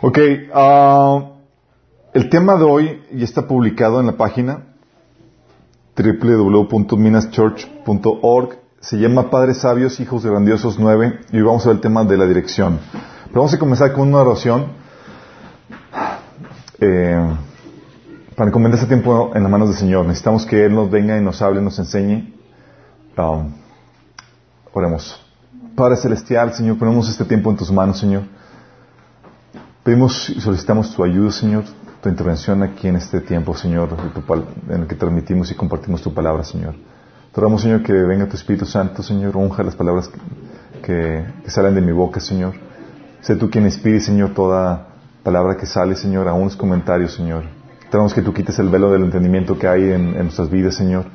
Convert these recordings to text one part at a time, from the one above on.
Ok, ah, el tema de hoy ya está publicado en la página www.minaschurch.org. Se llama Padres Sabios, Hijos Grandiosos 9 y hoy vamos a ver el tema de la dirección. Pero vamos a comenzar con una oración eh, para encomendar este tiempo en las manos del Señor. Necesitamos que Él nos venga y nos hable, nos enseñe. Ah, oremos. Padre Celestial, Señor, ponemos este tiempo en tus manos, Señor. Pedimos y solicitamos tu ayuda, Señor, tu intervención aquí en este tiempo, Señor, en el que transmitimos y compartimos tu palabra, Señor. Te Señor, que venga tu Espíritu Santo, Señor, unja las palabras que, salen de mi boca, Señor. Sé tú quien inspire, Señor, toda palabra que sale, Señor, a unos comentarios, Señor. Te que tú quites el velo del entendimiento que hay en nuestras vidas, Señor,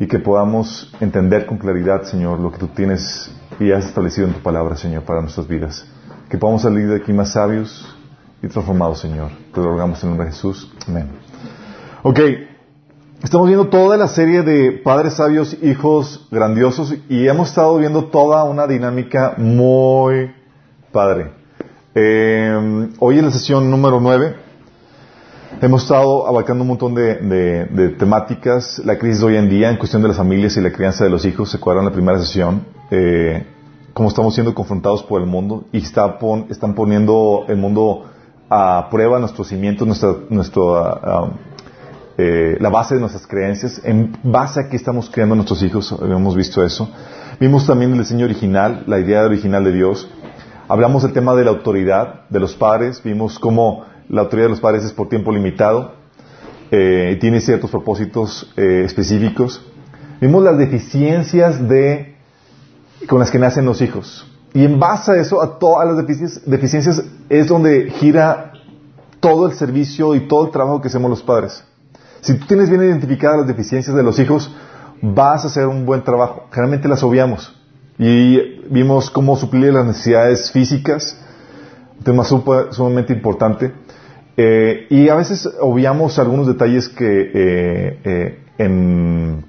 y que podamos entender con claridad, Señor, lo que tú tienes y has establecido en tu palabra, Señor, para nuestras vidas. Que podamos salir de aquí más sabios, y transformado, Señor. Te lo rogamos en nombre de Jesús. Amén. Ok, estamos viendo toda la serie de padres sabios, hijos grandiosos y hemos estado viendo toda una dinámica muy padre. Eh, hoy en la sesión número 9 hemos estado abarcando un montón de, temáticas, la crisis de hoy en día en cuestión de las familias y la crianza de los hijos, se acuerdan la primera sesión. Eh, cómo estamos siendo confrontados por el mundo y está están poniendo el mundo a prueba nuestros cimientos, nuestra, nuestro, ah, ah, eh, la base de nuestras creencias, en base a qué estamos creando nuestros hijos, hemos visto eso. Vimos también el diseño original, la idea original de Dios. Hablamos del tema de la autoridad de los padres, vimos cómo la autoridad de los padres es por tiempo limitado, eh, tiene ciertos propósitos eh, específicos. Vimos las deficiencias de, con las que nacen los hijos. Y en base a eso, a todas las deficiencias, es donde gira todo el servicio y todo el trabajo que hacemos los padres. Si tú tienes bien identificadas las deficiencias de los hijos, vas a hacer un buen trabajo. Generalmente las obviamos. Y vimos cómo suplir las necesidades físicas, un tema sumamente importante. Eh, y a veces obviamos algunos detalles que, eh, eh,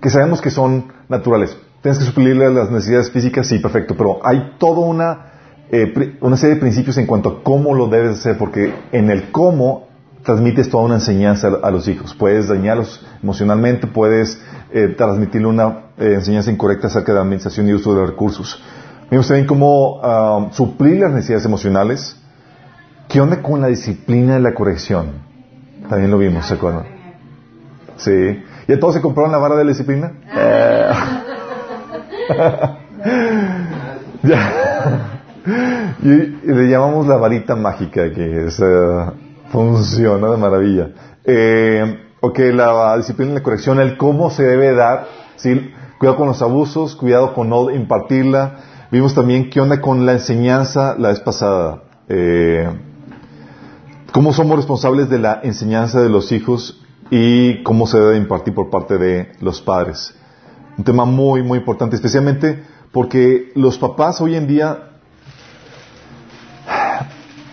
que sabemos que son naturales. Tienes que suplirle las necesidades físicas, sí, perfecto, pero hay toda una, eh, una serie de principios en cuanto a cómo lo debes hacer, porque en el cómo transmites toda una enseñanza a, los hijos. Puedes dañarlos emocionalmente, puedes eh, transmitirle una eh, enseñanza incorrecta acerca de la administración y uso de los recursos. Vimos también cómo um, suplir las necesidades emocionales. ¿Qué onda con la disciplina de la corrección? También lo vimos, ¿se acuerdan? Sí. ¿Ya todos se compraron la vara de la disciplina? y, le llamamos la varita mágica que funciona de maravilla. Eh, ok, la disciplina de la corrección, el cómo se debe dar, ¿sí? cuidado con los abusos, cuidado con no impartirla. Vimos también qué onda con la enseñanza la vez pasada. Eh, cómo somos responsables de la enseñanza de los hijos y cómo se debe impartir por parte de los padres. Un tema muy, muy importante, especialmente porque los papás hoy en día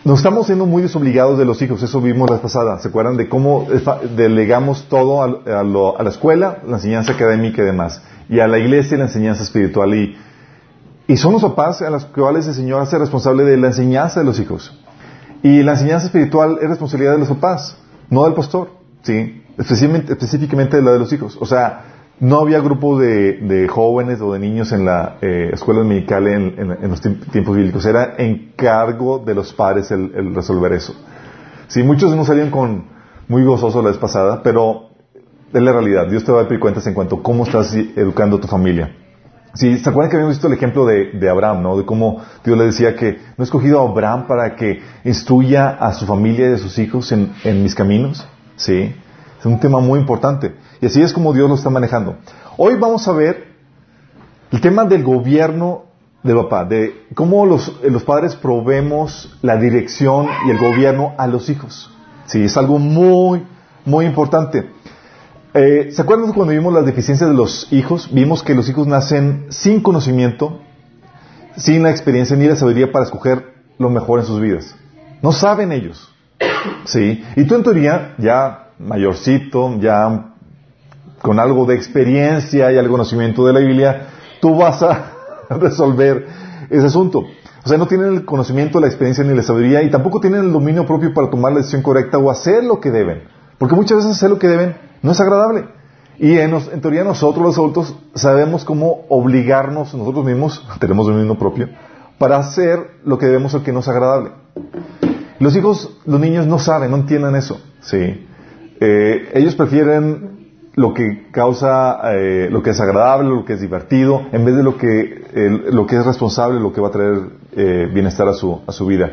nos estamos siendo muy desobligados de los hijos, eso vimos la pasada. ¿Se acuerdan de cómo delegamos todo a, la escuela, la enseñanza académica y demás, y a la iglesia la enseñanza espiritual? Y, y son los papás a los cuales el Señor hace responsable de la enseñanza de los hijos. Y la enseñanza espiritual es responsabilidad de los papás, no del pastor, ¿sí? Específicamente, específicamente de la de los hijos. O sea, no había grupo de, jóvenes o de niños en la eh, escuela dominical en, los tiempos bíblicos. Era encargo de los padres el, resolver eso. Sí, muchos no salían con muy gozosos la vez pasada, pero es la realidad. Dios te va a pedir cuentas en cuanto a cómo estás educando a tu familia. Sí, ¿se acuerdan que habíamos visto el ejemplo de, Abraham, ¿no? De cómo Dios le decía que no he escogido a Abraham para que instruya a su familia y a sus hijos en, en mis caminos. Sí. Es un tema muy importante. Y así es como Dios lo está manejando. Hoy vamos a ver el tema del gobierno de papá, de cómo los, los padres probemos la dirección y el gobierno a los hijos. Sí, es algo muy, muy importante. Eh, ¿Se acuerdan cuando vimos las deficiencias de los hijos? Vimos que los hijos nacen sin conocimiento, sin la experiencia ni la sabiduría para escoger lo mejor en sus vidas. No saben ellos. Sí. Y tú en teoría ya mayorcito, ya con algo de experiencia y algo conocimiento de la Biblia, tú vas a resolver ese asunto. O sea, no tienen el conocimiento, la experiencia ni la sabiduría y tampoco tienen el dominio propio para tomar la decisión correcta o hacer lo que deben. Porque muchas veces hacer lo que deben no es agradable. Y en, teoría nosotros los adultos sabemos cómo obligarnos nosotros mismos, tenemos dominio propio, para hacer lo que debemos o que no es agradable. Los hijos, los niños no saben, no entienden eso. Sí. Eh, ellos prefieren lo que causa, eh, lo que es agradable, lo que es divertido, en vez de lo que, lo que es responsable, lo que va a traer eh, bienestar a su, a su vida.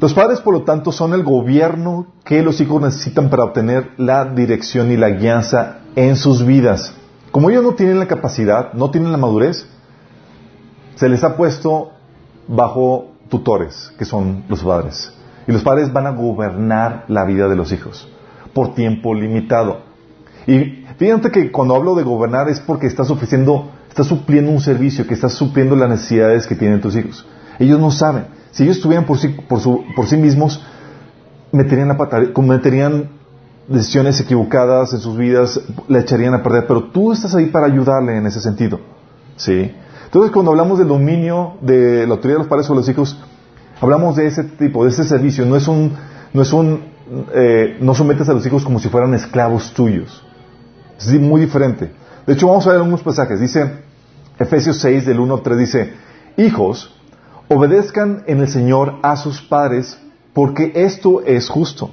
Los padres, por lo tanto, son el gobierno que los hijos necesitan para obtener la dirección y la guianza en sus vidas. Como ellos no tienen la capacidad, no tienen la madurez, se les ha puesto bajo tutores, que son los padres. Y los padres van a gobernar la vida de los hijos por tiempo limitado. Y fíjate que cuando hablo de gobernar es porque estás ofreciendo, estás supliendo un servicio, que estás supliendo las necesidades que tienen tus hijos. Ellos no saben. Si ellos estuvieran por sí, por, su, por sí mismos, meterían la pata, cometerían decisiones equivocadas en sus vidas, la echarían a perder. Pero tú estás ahí para ayudarle en ese sentido. ¿Sí? Entonces, cuando hablamos del dominio de la autoridad de los padres sobre los hijos, hablamos de ese tipo, de ese servicio. No es un, no es un, eh, no sometes a los hijos como si fueran esclavos tuyos. Es muy diferente. De hecho, vamos a ver algunos pasajes. Dice, Efesios 6, del 1 al 3, dice, Hijos, obedezcan en el Señor a sus padres, porque esto es justo.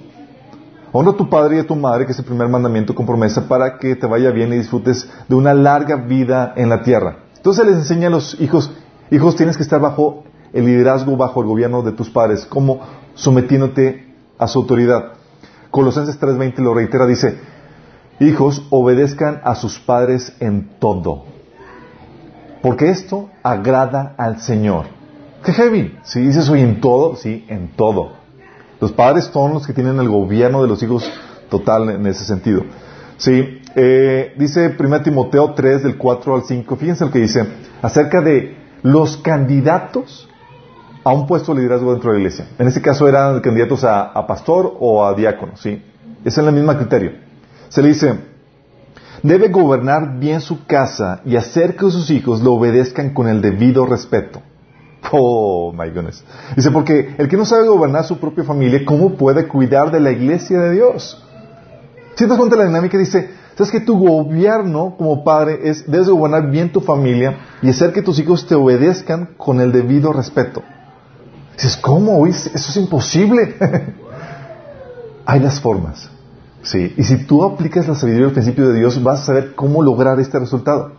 Honra a tu padre y a tu madre, que es el primer mandamiento con promesa, para que te vaya bien y disfrutes de una larga vida en la tierra. Entonces les enseña a los hijos, hijos tienes que estar bajo el liderazgo, bajo el gobierno de tus padres, como sometiéndote a su autoridad. Colosenses 3:20 lo reitera, dice, Hijos, obedezcan a sus padres en todo. Porque esto agrada al Señor. Qué heavy. Si dices hoy en todo, sí, en todo. Los padres son los que tienen el gobierno de los hijos total en ese sentido. Sí, eh, dice 1 Timoteo 3 del 4 al 5. Fíjense lo que dice acerca de los candidatos a un puesto de liderazgo dentro de la iglesia. En este caso eran candidatos a, pastor o a diácono, ¿sí? Es el mismo criterio. Se le dice, debe gobernar bien su casa y hacer que sus hijos lo obedezcan con el debido respeto. Oh, my goodness. Dice, porque el que no sabe gobernar su propia familia, ¿cómo puede cuidar de la iglesia de Dios? Si te das cuenta de la dinámica, dice, sabes que tu gobierno como padre es, debes gobernar bien tu familia y hacer que tus hijos te obedezcan con el debido respeto. Dices, ¿cómo? Eso es imposible. Hay las formas. Sí, y si tú aplicas la sabiduría del principio de Dios, vas a saber cómo lograr este resultado.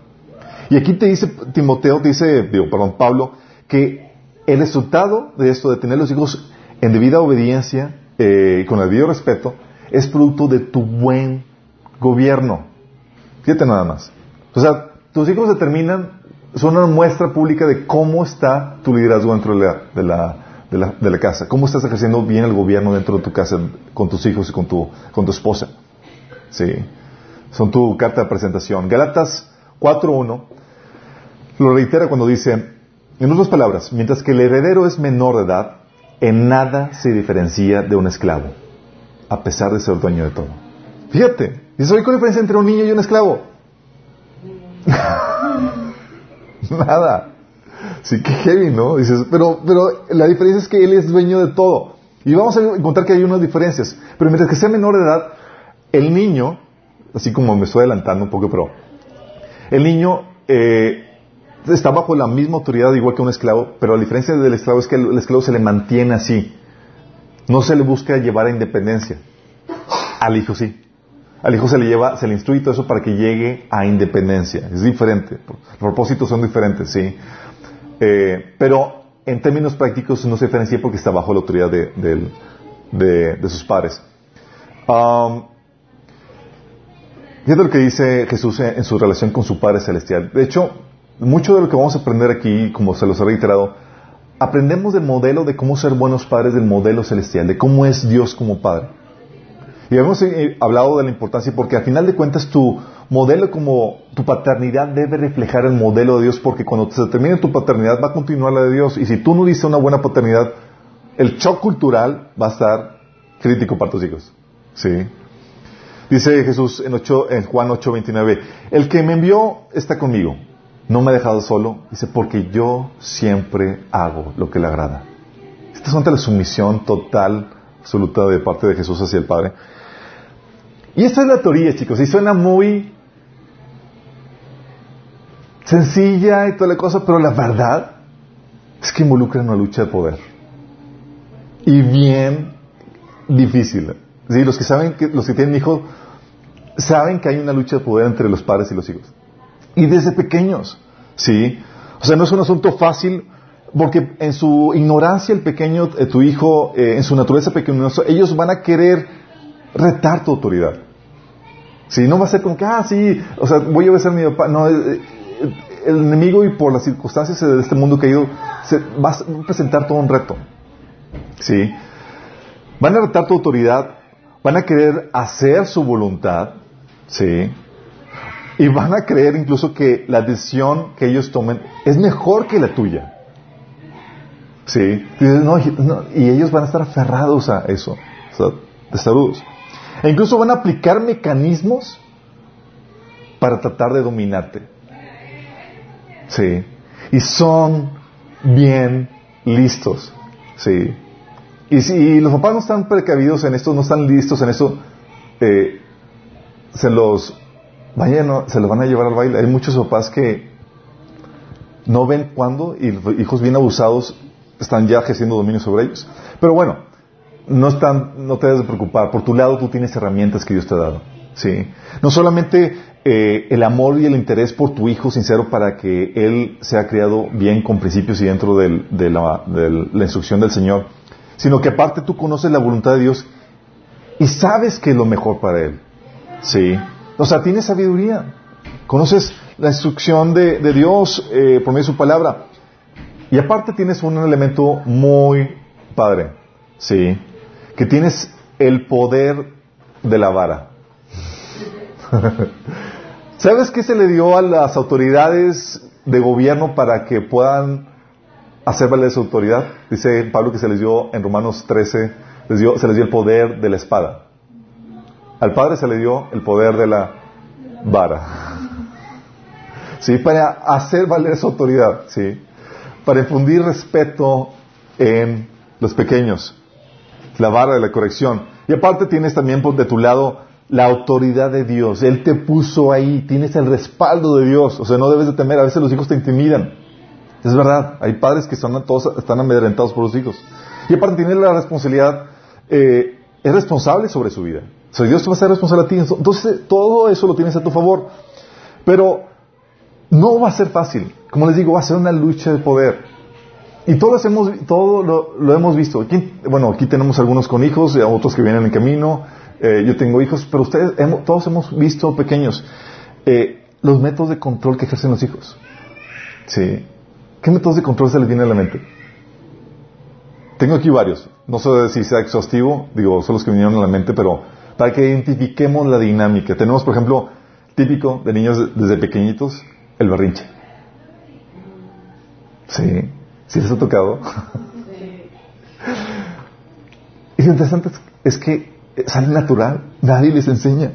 Y aquí te dice Timoteo, dice, digo, perdón, Pablo, que el resultado de esto, de tener los hijos en debida obediencia, eh, con el debido respeto, es producto de tu buen gobierno. Fíjate nada más. O sea, tus hijos determinan, son una muestra pública de cómo está tu liderazgo dentro de la de la, de la, casa. ¿Cómo estás ejerciendo bien el gobierno dentro de tu casa con tus hijos y con tu, con tu esposa? Sí. Son tu carta de presentación. Galatas 4.1 lo reitera cuando dice, en otras palabras, mientras que el heredero es menor de edad, en nada se diferencia de un esclavo, a pesar de ser dueño de todo. Fíjate, ¿y cuál es la diferencia entre un niño y un esclavo? nada. Sí, qué heavy, ¿no? Dices, pero, pero la diferencia es que él es dueño de todo. Y vamos a encontrar que hay unas diferencias. Pero mientras que sea menor de edad, el niño, así como me estoy adelantando un poco, pero el niño eh, está bajo la misma autoridad igual que un esclavo, pero la diferencia del esclavo es que el, esclavo se le mantiene así. No se le busca llevar a independencia. Al hijo sí. Al hijo se le lleva, se le instruye todo eso para que llegue a independencia. Es diferente. Los propósitos son diferentes, sí. Eh, pero en términos prácticos no se diferencia porque está bajo la autoridad de, sus padres. Um, lo que dice Jesús en, su relación con su Padre Celestial. De hecho, mucho de lo que vamos a aprender aquí, como se los he reiterado, aprendemos del modelo de cómo ser buenos padres, del modelo celestial, de cómo es Dios como Padre. Y hemos eh, hablado de la importancia porque al final de cuentas tu modelo como tu paternidad debe reflejar el modelo de Dios porque cuando se termine tu paternidad va a continuar la de Dios. Y si tú no dices una buena paternidad, el shock cultural va a estar crítico para tus hijos. ¿Sí? Dice Jesús en, 8, en Juan 8:29, el que me envió está conmigo. no me ha dejado solo, dice, porque yo siempre hago lo que le agrada. Esta es ante la sumisión total, absoluta de parte de Jesús hacia el Padre. Y esta es la teoría, chicos, y suena muy sencilla y toda la cosa, pero la verdad es que involucra una lucha de poder. Y bien difícil. ¿Sí? Los que saben que, los que tienen hijos, saben que hay una lucha de poder entre los padres y los hijos. Y desde pequeños, ¿sí? O sea, no es un asunto fácil, porque en su ignorancia el pequeño, eh, tu hijo, eh, en su naturaleza pequeñosa, ellos van a querer retar tu autoridad. ¿Sí? No va a ser como que, ah, sí, o sea, voy a obedecer a mi papá. No, eh, el enemigo y por las circunstancias de este mundo caído se va a presentar todo un reto. ¿Sí? Van a retar tu autoridad, van a querer hacer su voluntad, ¿sí? Y van a creer incluso que la decisión que ellos tomen es mejor que la tuya. ¿Sí? Y, ellos van a estar aferrados a eso, o sea, testarudos. E incluso van a aplicar mecanismos para tratar de dominarte. Sí. Y son bien listos. Sí. Y si los papás no están precavidos en esto, no están listos en esto, eh, se los vayan, se los van a llevar al baile. Hay muchos papás que no ven cuándo y los hijos bien abusados están ya ejerciendo dominio sobre ellos. Pero bueno, no están, no te debes de preocupar. Por tu lado tú tienes herramientas que Dios te ha dado. Sí. No solamente eh, el amor y el interés por tu hijo sincero para que él sea criado bien con principios y dentro de, la, instrucción del Señor, sino que aparte tú conoces la voluntad de Dios y sabes que es lo mejor para él. Sí. O sea, tienes sabiduría. Conoces la instrucción de, Dios eh, por medio de su palabra. Y aparte tienes un elemento muy padre. Sí. Que tienes el poder de la vara. ¿Sabes qué se le dio a las autoridades de gobierno para que puedan hacer valer su autoridad? Dice Pablo que se les dio en Romanos 13, les dio, se les dio el poder de la espada. Al Padre se le dio el poder de la vara. ¿Sí? Para hacer valer su autoridad. ¿Sí? Para infundir respeto en los pequeños. La vara de la corrección. Y aparte tienes también de tu lado la autoridad de Dios. Él te puso ahí, tienes el respaldo de Dios. O sea, no debes de temer. A veces los hijos te intimidan. Es verdad, hay padres que están, todos están amedrentados por los hijos. Y aparte tienes la responsabilidad, eh, es responsable sobre su vida. O sea, Dios te va a ser responsable a ti. Entonces, todo eso lo tienes a tu favor. Pero no va a ser fácil. Como les digo, va a ser una lucha de poder. Y todos hemos, todo lo, hemos visto. bueno, aquí tenemos algunos con hijos, otros que vienen en camino. Eh, yo tengo hijos, pero ustedes, todos hemos visto pequeños eh, los métodos de control que ejercen los hijos. ¿Sí? ¿Qué métodos de control se les viene a la mente? Tengo aquí varios. No sé si sea exhaustivo, digo, son los que vinieron a la mente, pero para que identifiquemos la dinámica. Tenemos, por ejemplo, típico de niños desde pequeñitos, el berrinche. ¿Sí? ¿Sí les ha tocado? y lo interesante es que sale natural, nadie les enseña.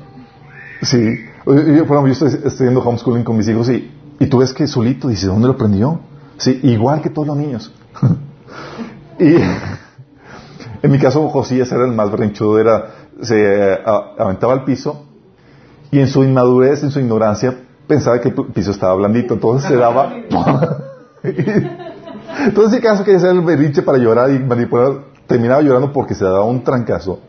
Sí, yo, por ejemplo, yo estoy estudiando homeschooling con mis hijos y, y tú ves que solito dice, ¿dónde lo aprendió? Sí, igual que todos los niños. y en mi caso, Josías era el más berrinchudo, era, se aventaba al piso y en su inmadurez, en su ignorancia, pensaba que el piso estaba blandito, entonces se daba. entonces, en caso quería hacer el berrinche para llorar y manipular, terminaba llorando porque se daba un trancazo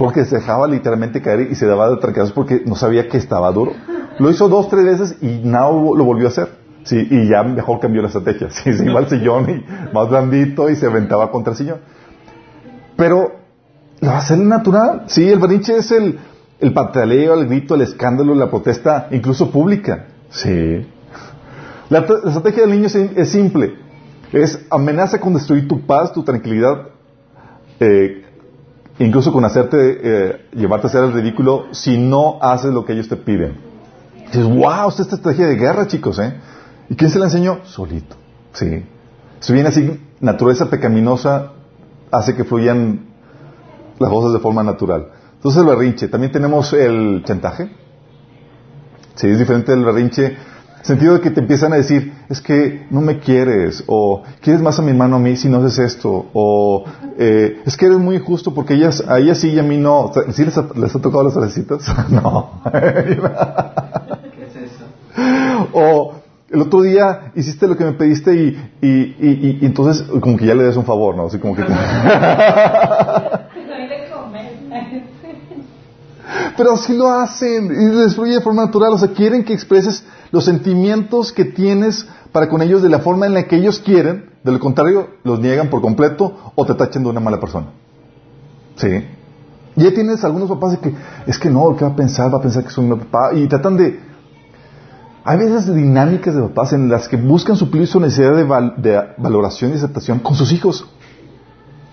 porque se dejaba literalmente caer y se daba de trancazos porque no sabía que estaba duro. Lo hizo dos, tres veces y nada lo volvió a hacer. Sí, y ya mejor cambió la estrategia. Sí, se iba al sillón y más blandito y se aventaba contra el sillón. Pero lo a hacer natural. Sí, el berrinche es el, el pataleo, el grito, el escándalo, la protesta, incluso pública. Sí. La, estrategia del niño es, simple. Es amenaza con destruir tu paz, tu tranquilidad, eh, incluso con hacerte, eh, llevarte a hacer el ridículo si no haces lo que ellos te piden. dices, wow, esta es estrategia de guerra, chicos, ¿eh? ¿Y quién se la enseñó? Solito, sí. Si viene así, naturaleza pecaminosa hace que fluyan las voces de forma natural. Entonces el berrinche. También tenemos el chantaje. Sí, es diferente del berrinche. Sentido de que te empiezan a decir, es que no me quieres, o quieres más a mi hermano a mí si no haces esto, o eh, es que eres muy injusto porque ellas, a ellas sí y a mí no. ¿Sí les ha, les ha tocado las cerecitas? no. ¿Qué es eso? o el otro día hiciste lo que me pediste y, y, y, y entonces como que ya le das un favor, ¿no? Así como que... Pero así lo hacen y destruye de forma natural. O sea, quieren que expreses los sentimientos que tienes para con ellos de la forma en la que ellos quieren. De lo contrario, los niegan por completo o te tachan de una mala persona. ¿Sí? Ya tienes algunos papás de que, es que no, ¿qué va a pensar? Va a pensar que soy un papá. Y tratan de... Hay veces dinámicas de papás en las que buscan suplir su necesidad de, de valoración y aceptación con sus hijos.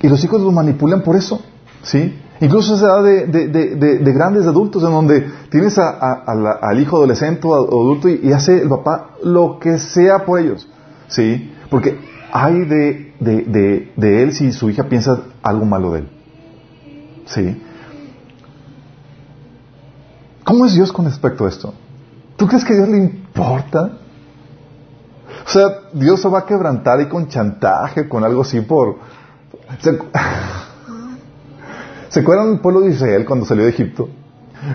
Y los hijos los manipulan por eso. ¿Sí? Incluso se da de, de, de, de, grandes adultos, en donde tienes a, a, al hijo adolescente o adulto y, hace el papá lo que sea por ellos. ¿Sí? Porque hay de, él si su hija piensa algo malo de él. ¿Sí? ¿Cómo es Dios con respecto a esto? ¿Tú crees que a Dios le importa? O sea, Dios se va a quebrantar y con chantaje, con algo así por... ¿Se, ¿Se acuerdan del pueblo de Israel cuando salió de Egipto?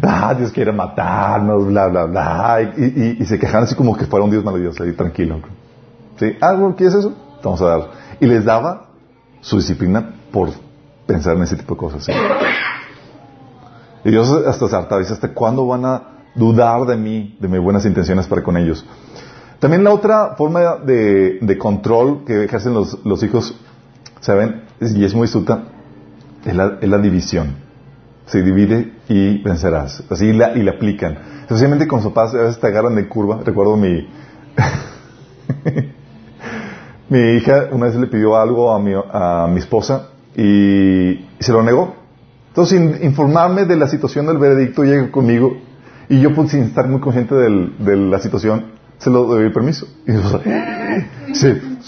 Ah, Dios quiere matarnos, bla, bla, bla. Y, se quejaron así como que fuera un Dios maravilloso, ahí tranquilo. ¿Sí? Ah, ¿qué es eso? Vamos a dar. Y les daba su disciplina por pensar en ese tipo de cosas. ¿sí? Y Dios hasta se harta, dice, ¿hasta cuándo van a dudar de mí, de mis buenas intenciones para con ellos? También la otra forma de, control que ejercen los, los hijos, ¿saben? Y es muy astuta, es la, es la división. Se divide y vencerás. Así la, y la aplican. Especialmente con sus papás, a veces te agarran de curva. Recuerdo mi... mi hija una vez le pidió algo a mi, a mi esposa y, se lo negó. Entonces, sin informarme de la situación del veredicto, llega conmigo y yo, pues, sin estar muy consciente de la situación, se lo doy permiso. Y yo, sí,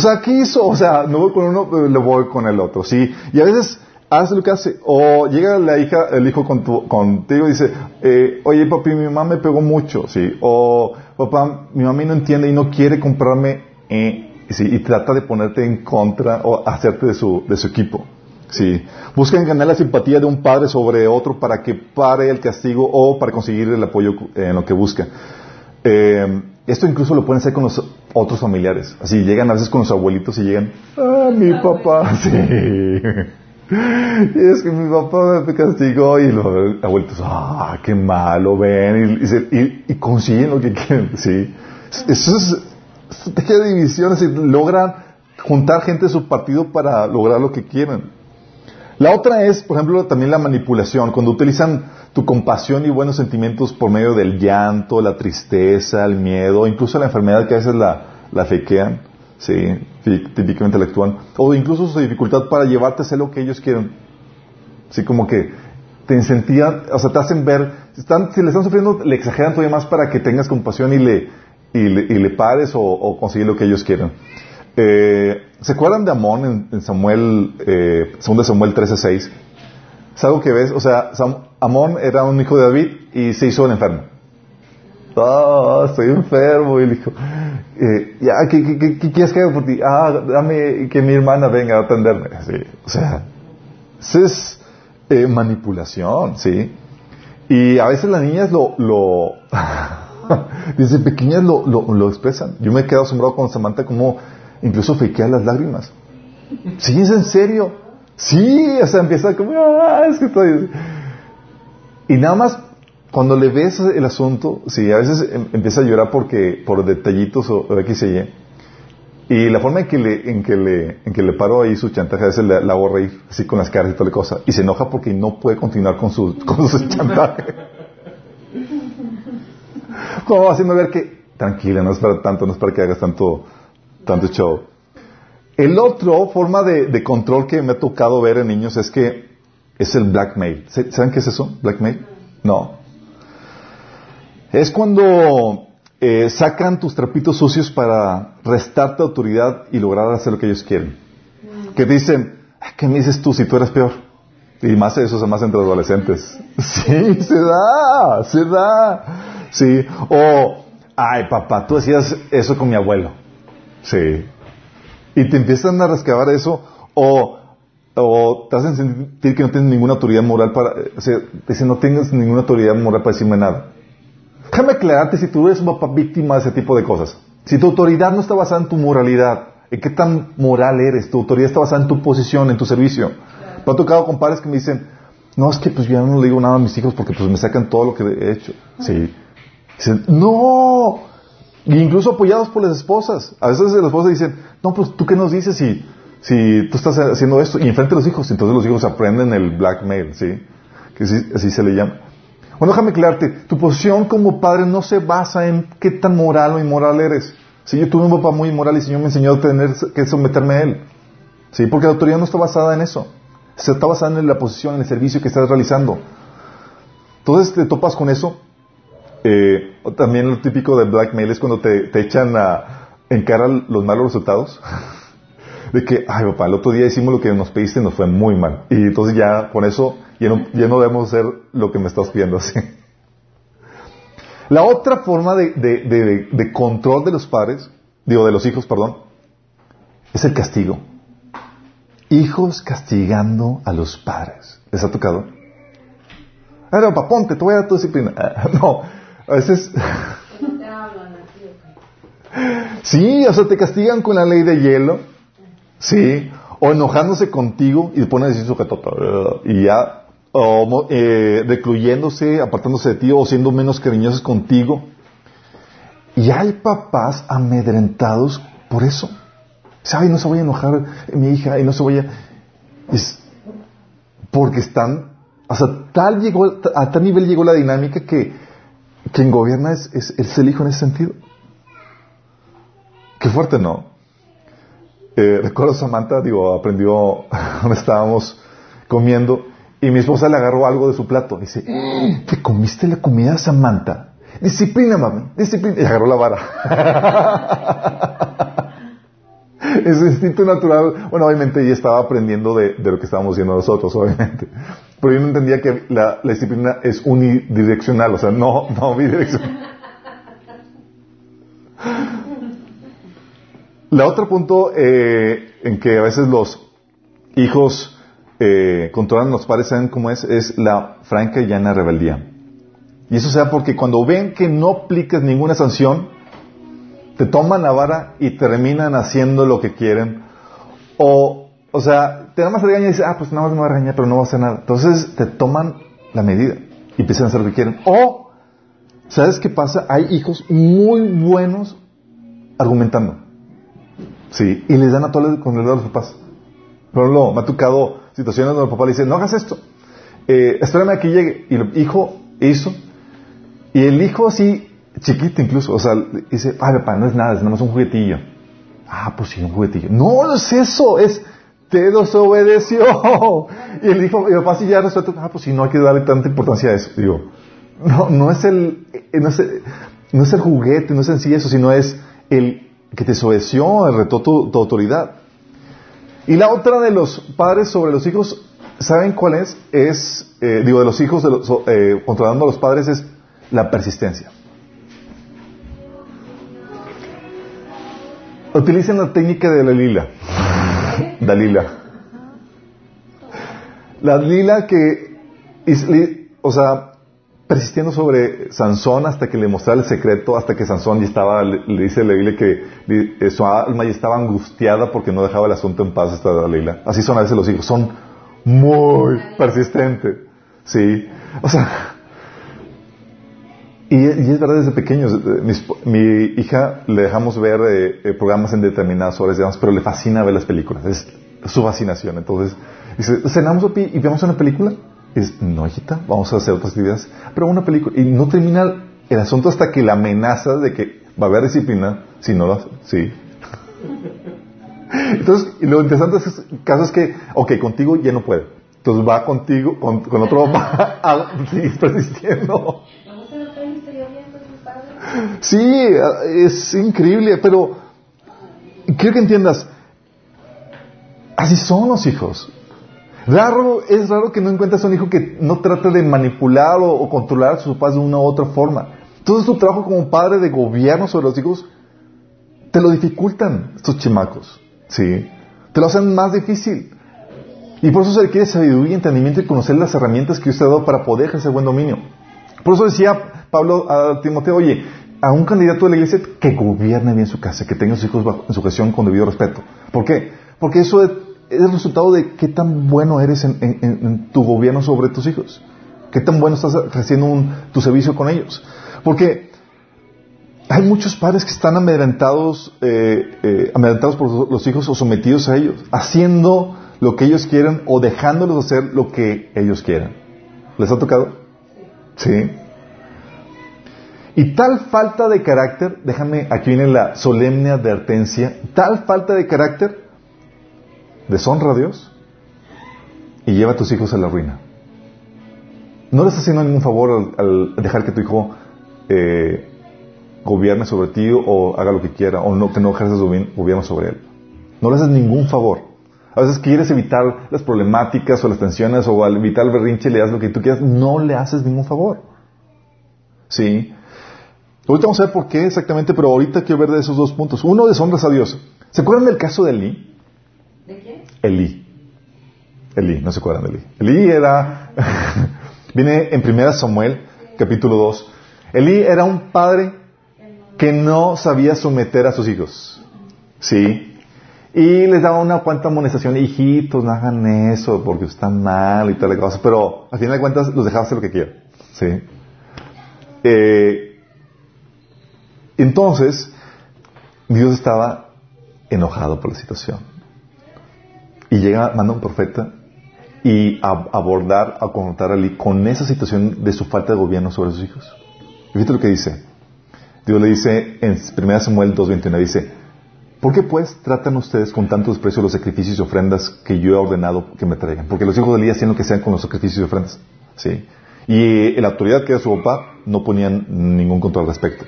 o sea, ¿qué hizo? O sea, no voy con uno, le voy con el otro, ¿sí? Y a veces hace lo que hace. O llega la hija, el hijo con tu, contigo y dice, eh, oye papi, mi mamá me pegó mucho, ¿sí? O papá, mi mamá no entiende y no quiere comprarme, eh, ¿sí? Y trata de ponerte en contra o hacerte de su, de su equipo. Sí. Buscan ganar la simpatía de un padre sobre otro para que pare el castigo o para conseguir el apoyo en lo que busca. Eh, esto incluso lo pueden hacer con los otros familiares. Así llegan a veces con los abuelitos y llegan, ah, mi papá, sí. Y es que mi papá me castigó y los abuelitos, ah, qué malo, ven, y, y, y consiguen lo que quieren, sí. Eso es estrategia de división, y logran juntar gente de su partido para lograr lo que quieren. La otra es, por ejemplo, también la manipulación, cuando utilizan tu compasión y buenos sentimientos por medio del llanto, la tristeza, el miedo, incluso la enfermedad que a veces la, la fequean, ¿sí? típicamente la actúan, o incluso su dificultad para llevarte a hacer lo que ellos quieren. Así como que te incentivan, o sea, te hacen ver, están, si le están sufriendo, le exageran todavía más para que tengas compasión y le, y le, y le pares o, o lo que ellos quieren. Eh, ¿Se acuerdan de Amón en, Samuel, eh, de Samuel 13.6? Es algo que ves, o sea, Amón era un hijo de David y se hizo el enfermo. Ah, estoy enfermo. Y le dijo, eh, ya, ¿qué, quieres que haga por ti? Ah, dame que mi hermana venga a atenderme. O sea, eso es eh, manipulación, ¿sí? Y a veces las niñas lo, lo desde pequeñas lo, lo, lo, expresan. Yo me he quedado asombrado con Samantha como incluso fequea las lágrimas. Sí, es en serio. Sí, o sea, empieza como, ah, es que estoy... Y nada más, cuando le ves el asunto, sí, a veces em, empieza a llorar porque, por detallitos o, o X y Y. Y la forma en que le, en que le, en que le paro ahí su chantaje, a veces la, la hago así con las caras y toda la cosa. Y se enoja porque no puede continuar con su, con su chantaje. Como haciendo ver que, tranquila, no es para tanto, no es para que hagas tanto, tanto show. El otro forma de, de, control que me ha tocado ver en niños es que es el blackmail. ¿Saben qué es eso? Blackmail. No. Es cuando eh, sacan tus trapitos sucios para restarte autoridad y lograr hacer lo que ellos quieren. Que dicen, ¿qué me dices tú si tú eres peor? Y más eso, más entre adolescentes. Sí, se da, se da. sí. O, ay, papá, tú hacías eso con mi abuelo. Sí. Y te empiezan a rescabar eso. O, o te hacen sentir que no tienes ninguna autoridad moral para... O sea, dicen, no tienes ninguna autoridad moral para decirme nada. Déjame aclararte si tú eres un papá víctima de ese tipo de cosas. Si tu autoridad no está basada en tu moralidad, ¿en qué tan moral eres? Tu autoridad está basada en tu posición, en tu servicio. Me ha tocado con padres que me dicen, no, es que pues yo no le digo nada a mis hijos porque pues me sacan todo lo que he hecho. Sí. Dicen, no. Y incluso apoyados por las esposas. A veces las esposas dicen, no, pues tú qué nos dices si, si tú estás haciendo esto. Y enfrente de los hijos, entonces los hijos aprenden el blackmail, ¿sí? Que así, se le llama. Bueno, déjame aclararte, tu posición como padre no se basa en qué tan moral o inmoral eres. Si yo tuve un papá muy inmoral y el Señor me enseñó a tener que someterme a él. Sí, porque la autoridad no está basada en eso. Se está basada en la posición, en el servicio que estás realizando. Entonces te topas con eso. Eh, también lo típico del blackmail es cuando te, echan a, en cara los malos resultados. de que, ay papá, el otro día hicimos lo que nos pediste y nos fue muy mal. Y entonces ya con eso ya no, ya no debemos hacer lo que me estás pidiendo así. La otra forma de, de, control de los padres, digo, de los hijos, perdón, es el castigo. Hijos castigando a los padres. ¿Les ha tocado? Ah, no, ponte, te voy a dar tu disciplina. no, a veces... sí, o sea, te castigan con la ley de hielo. Sí, o enojándose contigo y te ponen a decir su y ya o eh, recluyéndose, apartándose de ti o siendo menos cariñosos contigo. Y hay papás amedrentados por eso. ¿Sabe? No se vaya a enojar mi hija y no se vaya. Es porque están, o sea, tal llegó, a tal nivel llegó la dinámica que quien gobierna es, es, el hijo en ese sentido. Qué fuerte, ¿no? Eh, recuerdo Samantha, digo, aprendió donde estábamos comiendo y mi esposa le agarró algo de su plato. Dice, ¿te comiste la comida Samantha? Disciplina, mami, disciplina. Y agarró la vara. es instinto natural. Bueno, obviamente ella estaba aprendiendo de, lo que estábamos haciendo nosotros, obviamente. Pero yo no entendía que la, disciplina es unidireccional, o sea, no, no bidireccional. La otro punto eh, en que a veces los hijos eh, controlan los padres, ¿saben cómo es? Es la franca y llana rebeldía. Y eso sea porque cuando ven que no aplicas ninguna sanción, te toman la vara y terminan haciendo lo que quieren. O, o sea, te nada más regañan y dicen, ah, pues nada más me va a regañar, pero no va a hacer nada. Entonces te toman la medida y empiezan a hacer lo que quieren. O, ¿sabes qué pasa? Hay hijos muy buenos argumentando. Sí, y les dan a todos con el dedo a los papás. Pero no, me ha situaciones donde el papá le dice, no hagas esto, eh, espérame a que llegue. Y el hijo hizo, y el hijo así, chiquito incluso, o sea, dice, ay papá, no es nada, es nada más un juguetillo. Ah, pues sí, un juguetillo. No, es eso, es, te desobedeció. Y el hijo, y el papá sí ya resuelto, ah, pues sí, no hay que darle tanta importancia a eso. Digo, no, no es el, no es el, no es el juguete, no es en sí eso, sino es el que te desobedeció, retó tu, tu autoridad. Y la otra de los padres sobre los hijos, ¿saben cuál es? Es, eh, digo, de los hijos de los, eh, controlando a los padres es la persistencia. Utilicen la técnica de la lila. Dalila. La lila que, o sea, persistiendo sobre Sansón hasta que le mostrara el secreto, hasta que Sansón ya estaba, le, dice Leila que eh, su alma ya estaba angustiada porque no dejaba el asunto en paz hasta Leila. Así son a veces los hijos, son muy persistentes. Sí, o sea, y, es verdad desde pequeños. Eh, mi, hija le dejamos ver eh, programas en determinadas horas, pero le fascina ver las películas. Es su fascinación. Entonces, dice, cenamos y vemos una película es, no, vamos a hacer otras actividades. Pero una película, y no termina el asunto hasta que la amenaza de que va a haber disciplina si no lo. Sí. Entonces, lo interesante de ese caso es que, ok, contigo ya no puede. Entonces va contigo, con, otro va a seguir persistiendo. Sí, es increíble, pero quiero que entiendas, así son los hijos. Raro, es raro que no encuentres un hijo que no trate de manipular o, controlar a sus papás de una u otra forma. todo tu trabajo como padre de gobierno sobre los hijos, te lo dificultan estos chimacos. ¿Sí? Te lo hacen más difícil. Y por eso se requiere sabiduría, entendimiento y conocer las herramientas que usted ha dado para poder ejercer buen dominio. Por eso decía Pablo a Timoteo, oye, a un candidato de la iglesia que gobierne bien su casa, que tenga sus hijos en su gestión con debido respeto. ¿Por qué? Porque eso es, el resultado de qué tan bueno eres en, tu gobierno sobre tus hijos. Qué tan bueno estás haciendo tu servicio con ellos. Porque hay muchos padres que están amedrentados, eh, eh, amedrentados por los hijos o sometidos a ellos, haciendo lo que ellos quieren o dejándolos hacer lo que ellos quieran. ¿Les ha tocado? Sí. Y tal falta de carácter, déjame, aquí viene la solemne advertencia, tal falta de carácter deshonra a Dios y lleva a tus hijos a la ruina. No le estás haciendo ningún favor al, dejar que tu hijo eh, gobierne sobre ti o haga lo que quiera o no, que no ejerzas gobierno sobre él. No le haces ningún favor. A veces quieres evitar las problemáticas o las tensiones o al evitar el berrinche le das lo que tú quieras. No le haces ningún favor. ¿Sí? Ahorita vamos a ver por qué exactamente, pero ahorita quiero ver de esos dos puntos. Uno, deshonras a Dios. ¿Se acuerdan del caso de Elí? Elí. Elí, no se acuerdan de Elí. Elí era, viene en 1 Samuel, capítulo 2. Elí era un padre que no sabía someter a sus hijos. ¿Sí? Y les daba una cuanta amonestación, hijitos, no hagan eso porque están mal y tal cosa, pero al final de cuentas los dejaba hacer lo que quieran. ¿Sí? Eh, entonces, Dios estaba enojado por la situación. Y llega, manda un profeta y a, abordar, a confrontar a Ali con esa situación de su falta de gobierno sobre sus hijos. Fíjate lo que dice. Dios le dice en 1 Samuel 2.21, dice, ¿Por qué pues tratan ustedes con tanto desprecio los sacrificios y ofrendas que yo he ordenado que me traigan? Porque los hijos de Elías hacían lo que sean con los sacrificios y ofrendas. ¿sí? Y la autoridad que era su papá no ponían ningún control al respecto.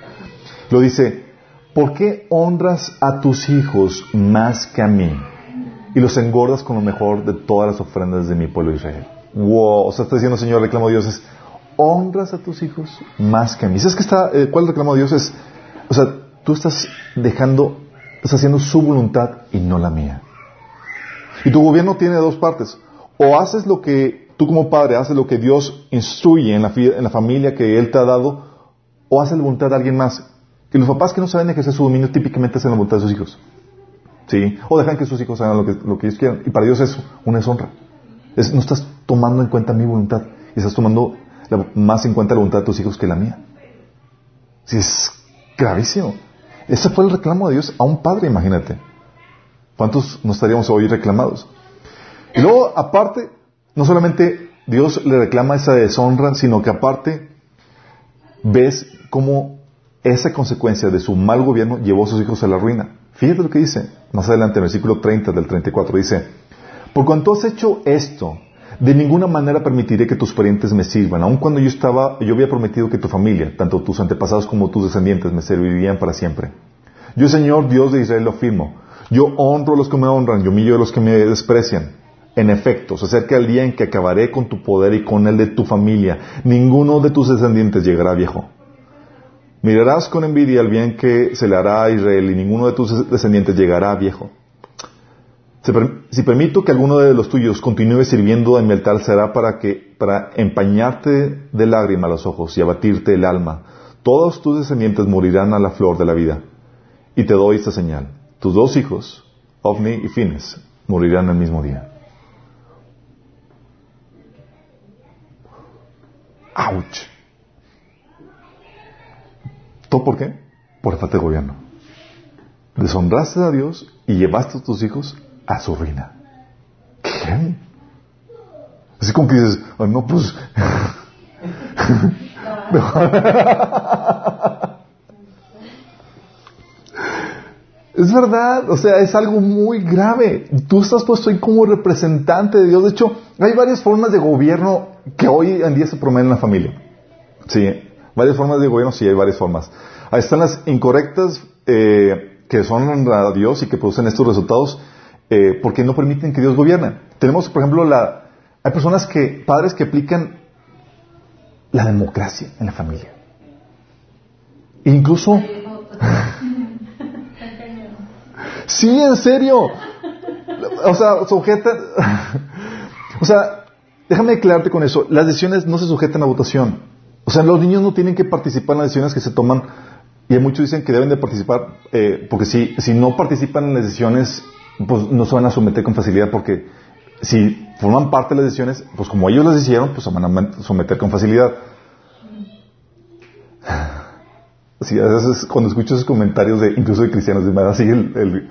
Lo dice, ¿por qué honras a tus hijos más que a mí? Y los engordas con lo mejor de todas las ofrendas de mi pueblo Israel. Wow, o sea, está diciendo Señor, reclamo de Dios es, honras a tus hijos más que a mí. ¿Sabes qué está, eh, cuál reclamo de Dios es? O sea, tú estás dejando Estás haciendo su voluntad y no la mía. Y tu gobierno tiene dos partes. O haces lo que tú como padre haces lo que Dios instruye en la, en la familia que Él te ha dado, o haces la voluntad de alguien más. Y los papás que no saben ejercer su dominio típicamente hacen la voluntad de sus hijos. ¿Sí? O dejan que sus hijos hagan lo que, lo que ellos quieran. Y para Dios es una deshonra. Es, no estás tomando en cuenta mi voluntad. Y estás tomando más en cuenta la voluntad de tus hijos que la mía. Sí, es gravísimo. Ese fue el reclamo de Dios a un padre, imagínate. ¿Cuántos no estaríamos hoy reclamados? Y luego, aparte, no solamente Dios le reclama esa deshonra, sino que aparte ves cómo esa consecuencia de su mal gobierno llevó a sus hijos a la ruina. Fíjate lo que dice más adelante en el versículo 30 del 34. Dice, por cuanto has hecho esto, de ninguna manera permitiré que tus parientes me sirvan, aun cuando yo estaba, yo había prometido que tu familia, tanto tus antepasados como tus descendientes, me servirían para siempre. Yo, Señor Dios de Israel, lo afirmo. Yo honro a los que me honran, yo humillo a los que me desprecian. En efecto, se acerca el día en que acabaré con tu poder y con el de tu familia. Ninguno de tus descendientes llegará viejo. Mirarás con envidia el bien que se le hará a Israel y ninguno de tus descendientes llegará viejo. Si permito que alguno de los tuyos continúe sirviendo en mi altar, será para que, para empañarte de lágrimas los ojos y abatirte el alma. Todos tus descendientes morirán a la flor de la vida. Y te doy esta señal. Tus dos hijos, Ovni y Fines, morirán el mismo día. ¡Auch! ¿Todo por qué? Por falta de gobierno. Deshonraste a Dios y llevaste a tus hijos a su ruina. ¿Qué? Así como que dices, no, pues. es verdad, o sea, es algo muy grave. Tú estás puesto ahí como representante de Dios. De hecho, hay varias formas de gobierno que hoy en día se promueven en la familia. Sí, varias formas de gobierno, sí, hay varias formas. Ahí están las incorrectas eh, que son a Dios y que producen estos resultados eh, porque no permiten que Dios gobierne. Tenemos, por ejemplo, la, hay personas que, padres que aplican la democracia en la familia. Incluso... sí, en serio. O sea, sujeta... o sea, déjame aclararte con eso. Las decisiones no se sujetan a votación. O sea, los niños no tienen que participar en las decisiones que se toman y muchos dicen que deben de participar eh, porque si, si no participan en las decisiones, pues no se van a someter con facilidad porque si forman parte de las decisiones, pues como ellos las hicieron, pues se van a someter con facilidad. Sí, a veces cuando escucho esos comentarios de incluso de cristianos, da así el, el,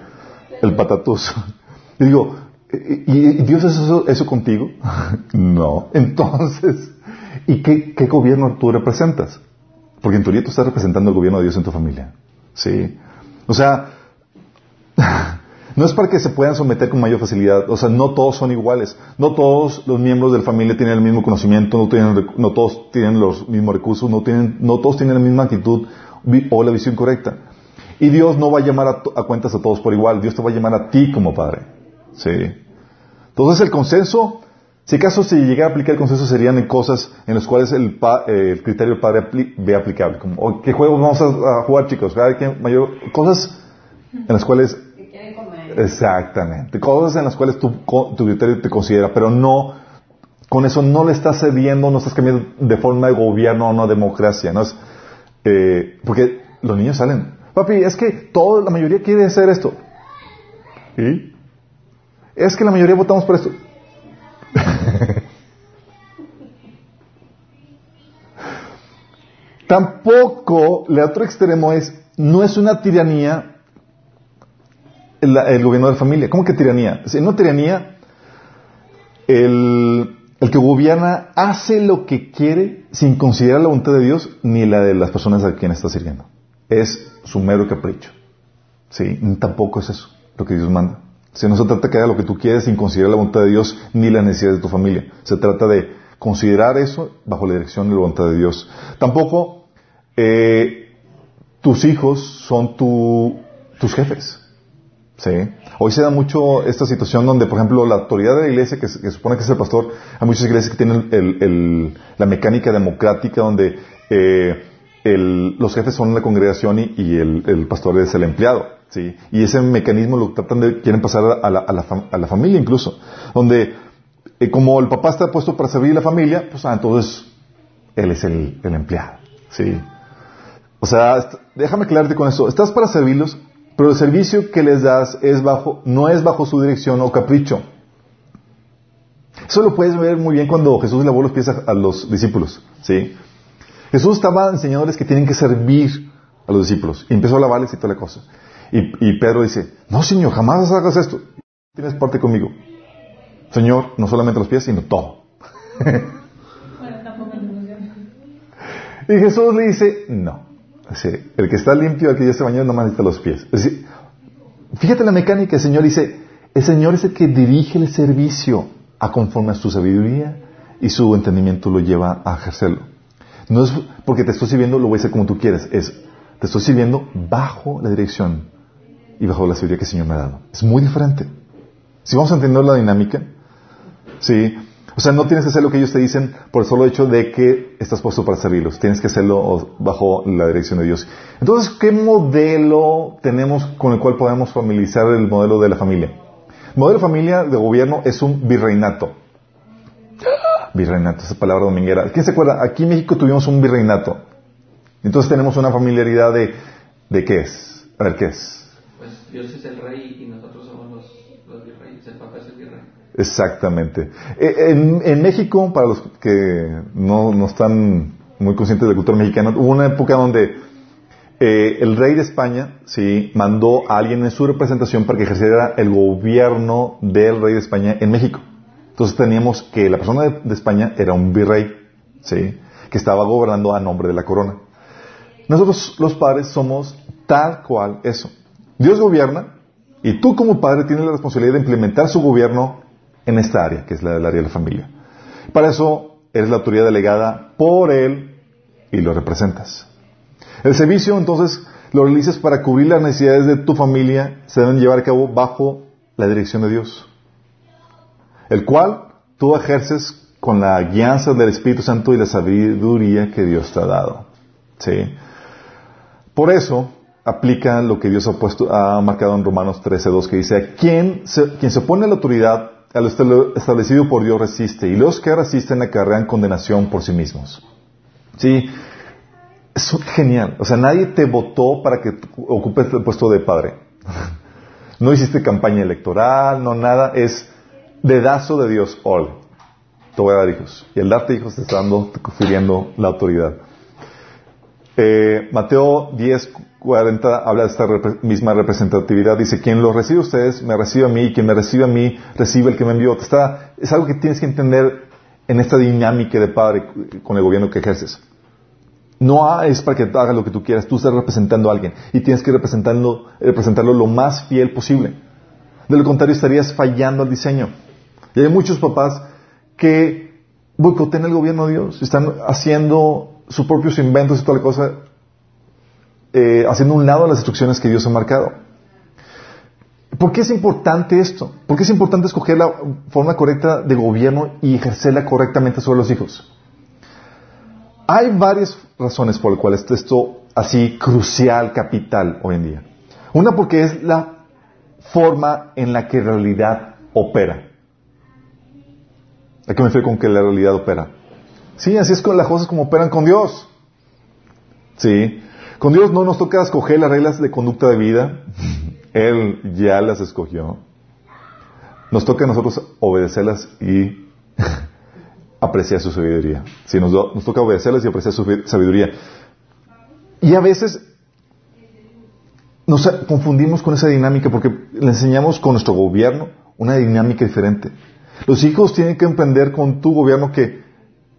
el patatoso. Y digo, ¿y, Dios es eso, eso contigo? no. Entonces, ¿y qué, gobierno tú representas? Porque en teoría tú estás representando el gobierno de Dios en tu familia. ¿Sí? O sea, no es para que se puedan someter con mayor facilidad. O sea, no todos son iguales. No todos los miembros de la familia tienen el mismo conocimiento, no, tienen, no todos tienen los mismos recursos, no, tienen, no todos tienen la misma actitud o la visión correcta. Y Dios no va a llamar a, cuentas a todos por igual. Dios te va a llamar a ti como padre. ¿Sí? Entonces el consenso si acaso si llegara a aplicar el consenso serían en cosas en las cuales el, eh, criterio del padre ve aplicable, como ¿qué juegos vamos a, jugar chicos? mayor, cosas en las cuales exactamente, cosas en las cuales tu, tu criterio te considera, pero no con eso no le estás cediendo, no estás cambiando de forma de gobierno o no democracia, no es eh, porque los niños salen, papi, es que toda la mayoría quiere hacer esto, ¿y? Es que la mayoría votamos por esto. Tampoco, el otro extremo es, no es una tiranía el, gobierno de la familia. ¿Cómo que tiranía? En una tiranía, el, el, que gobierna hace lo que quiere sin considerar la voluntad de Dios ni la de las personas a quienes está sirviendo. Es su mero capricho. ¿Sí? Tampoco es eso lo que Dios manda. Si no se trata que haga lo que tú quieres sin considerar la voluntad de Dios ni las necesidades de tu familia. Se trata de considerar eso bajo la dirección de la voluntad de Dios. Tampoco eh, tus hijos son tus jefes. ¿sí? Hoy se da mucho esta situación donde, por ejemplo, la autoridad de la iglesia, que, se supone que es el pastor, hay muchas iglesias que tienen la mecánica democrática donde eh, los jefes son la congregación y, el pastor es el empleado. ¿sí? Y ese mecanismo lo tratan de, quieren pasar a la, a la, a la familia incluso, donde eh, como el papá está puesto para servir a la familia, pues ah, entonces él es el, el empleado, ¿sí? O sea, déjame aclararte con eso, estás para servirlos, pero el servicio que les das es bajo, no es bajo su dirección o capricho. Eso lo puedes ver muy bien cuando Jesús lavó los pies a, los discípulos, ¿sí? Jesús estaba enseñándoles que tienen que servir a los discípulos y empezó a lavarles y toda la cosa. Y, Pedro dice, no Señor, jamás hagas esto. Tienes parte conmigo. Señor, no solamente los pies, sino todo. y Jesús le dice, no. el que está limpio, el que ya se bañó, no necesita los pies. fíjate la mecánica, el Señor dice, el Señor es el que dirige el servicio a conforme a su sabiduría y su entendimiento lo lleva a ejercerlo. No es porque te estoy sirviendo, lo voy a hacer como tú quieres, es te estoy sirviendo bajo la dirección y bajo la seguridad que el Señor me ha dado. Es muy diferente. Si vamos a entender la dinámica, ¿sí? O sea, no tienes que hacer lo que ellos te dicen por el solo hecho de que estás puesto para servirlos. Tienes que hacerlo bajo la dirección de Dios. Entonces, ¿qué modelo tenemos con el cual podemos familiarizar el modelo de la familia? El modelo de familia de gobierno es un virreinato. Virreinato, esa palabra dominguera. ¿Quién se acuerda? Aquí en México tuvimos un virreinato. Entonces tenemos una familiaridad de, ¿de qué es? A ver, ¿qué es? Dios es el rey y nosotros somos los, los virreyes, el Papa es el virrey. Exactamente. Eh, en, en, México, para los que no, no, están muy conscientes de la cultura mexicana, hubo una época donde eh, el rey de España sí mandó a alguien en su representación para que ejerciera el gobierno del rey de España en México. Entonces teníamos que la persona de, España era un virrey, sí, que estaba gobernando a nombre de la corona. Nosotros los padres somos tal cual eso. Dios gobierna y tú como padre tienes la responsabilidad de implementar su gobierno en esta área, que es la del área de la familia. Para eso eres la autoridad delegada por Él y lo representas. El servicio, entonces, lo realizas para cubrir las necesidades de tu familia, se deben llevar a cabo bajo la dirección de Dios, el cual tú ejerces con la guianza del Espíritu Santo y la sabiduría que Dios te ha dado. ¿Sí? Por eso aplica lo que Dios ha puesto, ha marcado en Romanos 13.2 que dice, quien se, quien se opone a la autoridad, a lo establecido por Dios resiste, y los que resisten acarrean condenación por sí mismos. Sí, es genial. O sea, nadie te votó para que ocupes el puesto de padre. No hiciste campaña electoral, no nada. Es dedazo de Dios. All. Te voy a dar hijos. Y el darte hijos te está dando, te confiriendo la autoridad. Eh, Mateo 10, 40 habla de esta misma representatividad. Dice, quien lo recibe a ustedes, me recibe a mí, y quien me recibe a mí, recibe el que me envió. Está, es algo que tienes que entender en esta dinámica de padre con el gobierno que ejerces. No es para que hagas lo que tú quieras, tú estás representando a alguien y tienes que representarlo, representarlo lo más fiel posible. De lo contrario estarías fallando al diseño. Y hay muchos papás que boicotean el gobierno de Dios, están haciendo sus propios inventos y toda la cosa, eh, haciendo un lado las instrucciones que Dios ha marcado. ¿Por qué es importante esto? ¿Por qué es importante escoger la forma correcta de gobierno y ejercerla correctamente sobre los hijos? Hay varias razones por las cuales esto así crucial, capital hoy en día. Una porque es la forma en la que realidad opera. ¿A qué me refiero con que la realidad opera? Sí, así es con las cosas como operan con Dios. Sí. Con Dios no nos toca escoger las reglas de conducta de vida. Él ya las escogió. Nos toca a nosotros obedecerlas y apreciar su sabiduría. Si nos, toca obedecerles y apreciar su sabiduría. Y a veces nos confundimos con esa dinámica porque le enseñamos con nuestro gobierno una dinámica diferente. Los hijos tienen que emprender con tu gobierno que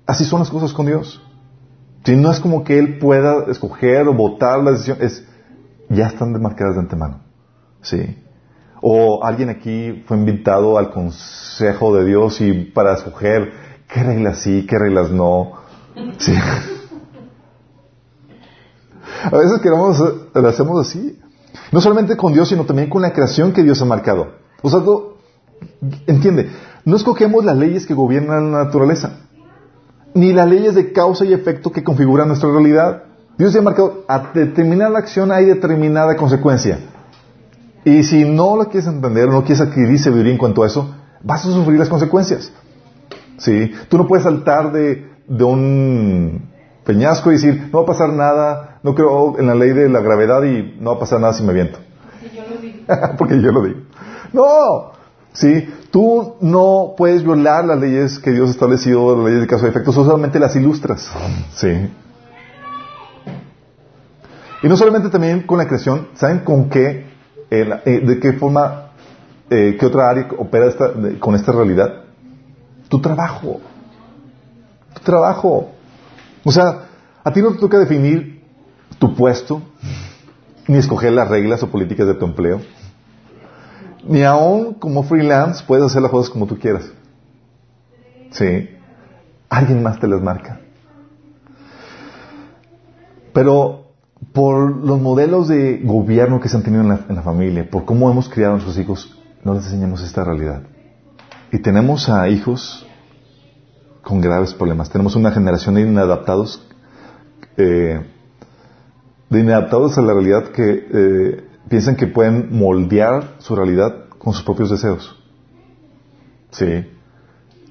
así son las cosas con Dios. Si no es como que Él pueda escoger o votar la decisión, es, ya están demarcadas de antemano. Sí. O alguien aquí fue invitado al consejo de Dios y para escoger ¿Qué reglas sí? ¿Qué reglas no? Sí. A veces queremos, lo hacemos así. No solamente con Dios, sino también con la creación que Dios ha marcado. O sea, entiende, no escogemos las leyes que gobiernan la naturaleza, ni las leyes de causa y efecto que configuran nuestra realidad. Dios ha marcado, a determinada acción hay determinada consecuencia. Y si no lo quieres entender, no quieres adquirir sabiduría en cuanto a eso, vas a sufrir las consecuencias. ¿Sí? Tú no puedes saltar de, de un peñasco y decir, no va a pasar nada, no creo en la ley de la gravedad y no va a pasar nada si me viento. Porque yo lo digo. Porque yo lo digo. No, ¿sí? Tú no puedes violar las leyes que Dios ha establecido, las leyes de caso de efecto, solamente las ilustras. ¿Sí? Y no solamente también con la creación, ¿saben con qué, eh, eh, de qué forma, eh, qué otra área opera esta, con esta realidad? Tu trabajo. Tu trabajo. O sea, a ti no te toca definir tu puesto, ni escoger las reglas o políticas de tu empleo. Ni aún como freelance puedes hacer las cosas como tú quieras. Sí. Alguien más te las marca. Pero por los modelos de gobierno que se han tenido en la, en la familia, por cómo hemos criado a nuestros hijos, no les enseñamos esta realidad. Y tenemos a hijos con graves problemas. Tenemos una generación de inadaptados, eh, de inadaptados a la realidad que eh, piensan que pueden moldear su realidad con sus propios deseos. Sí.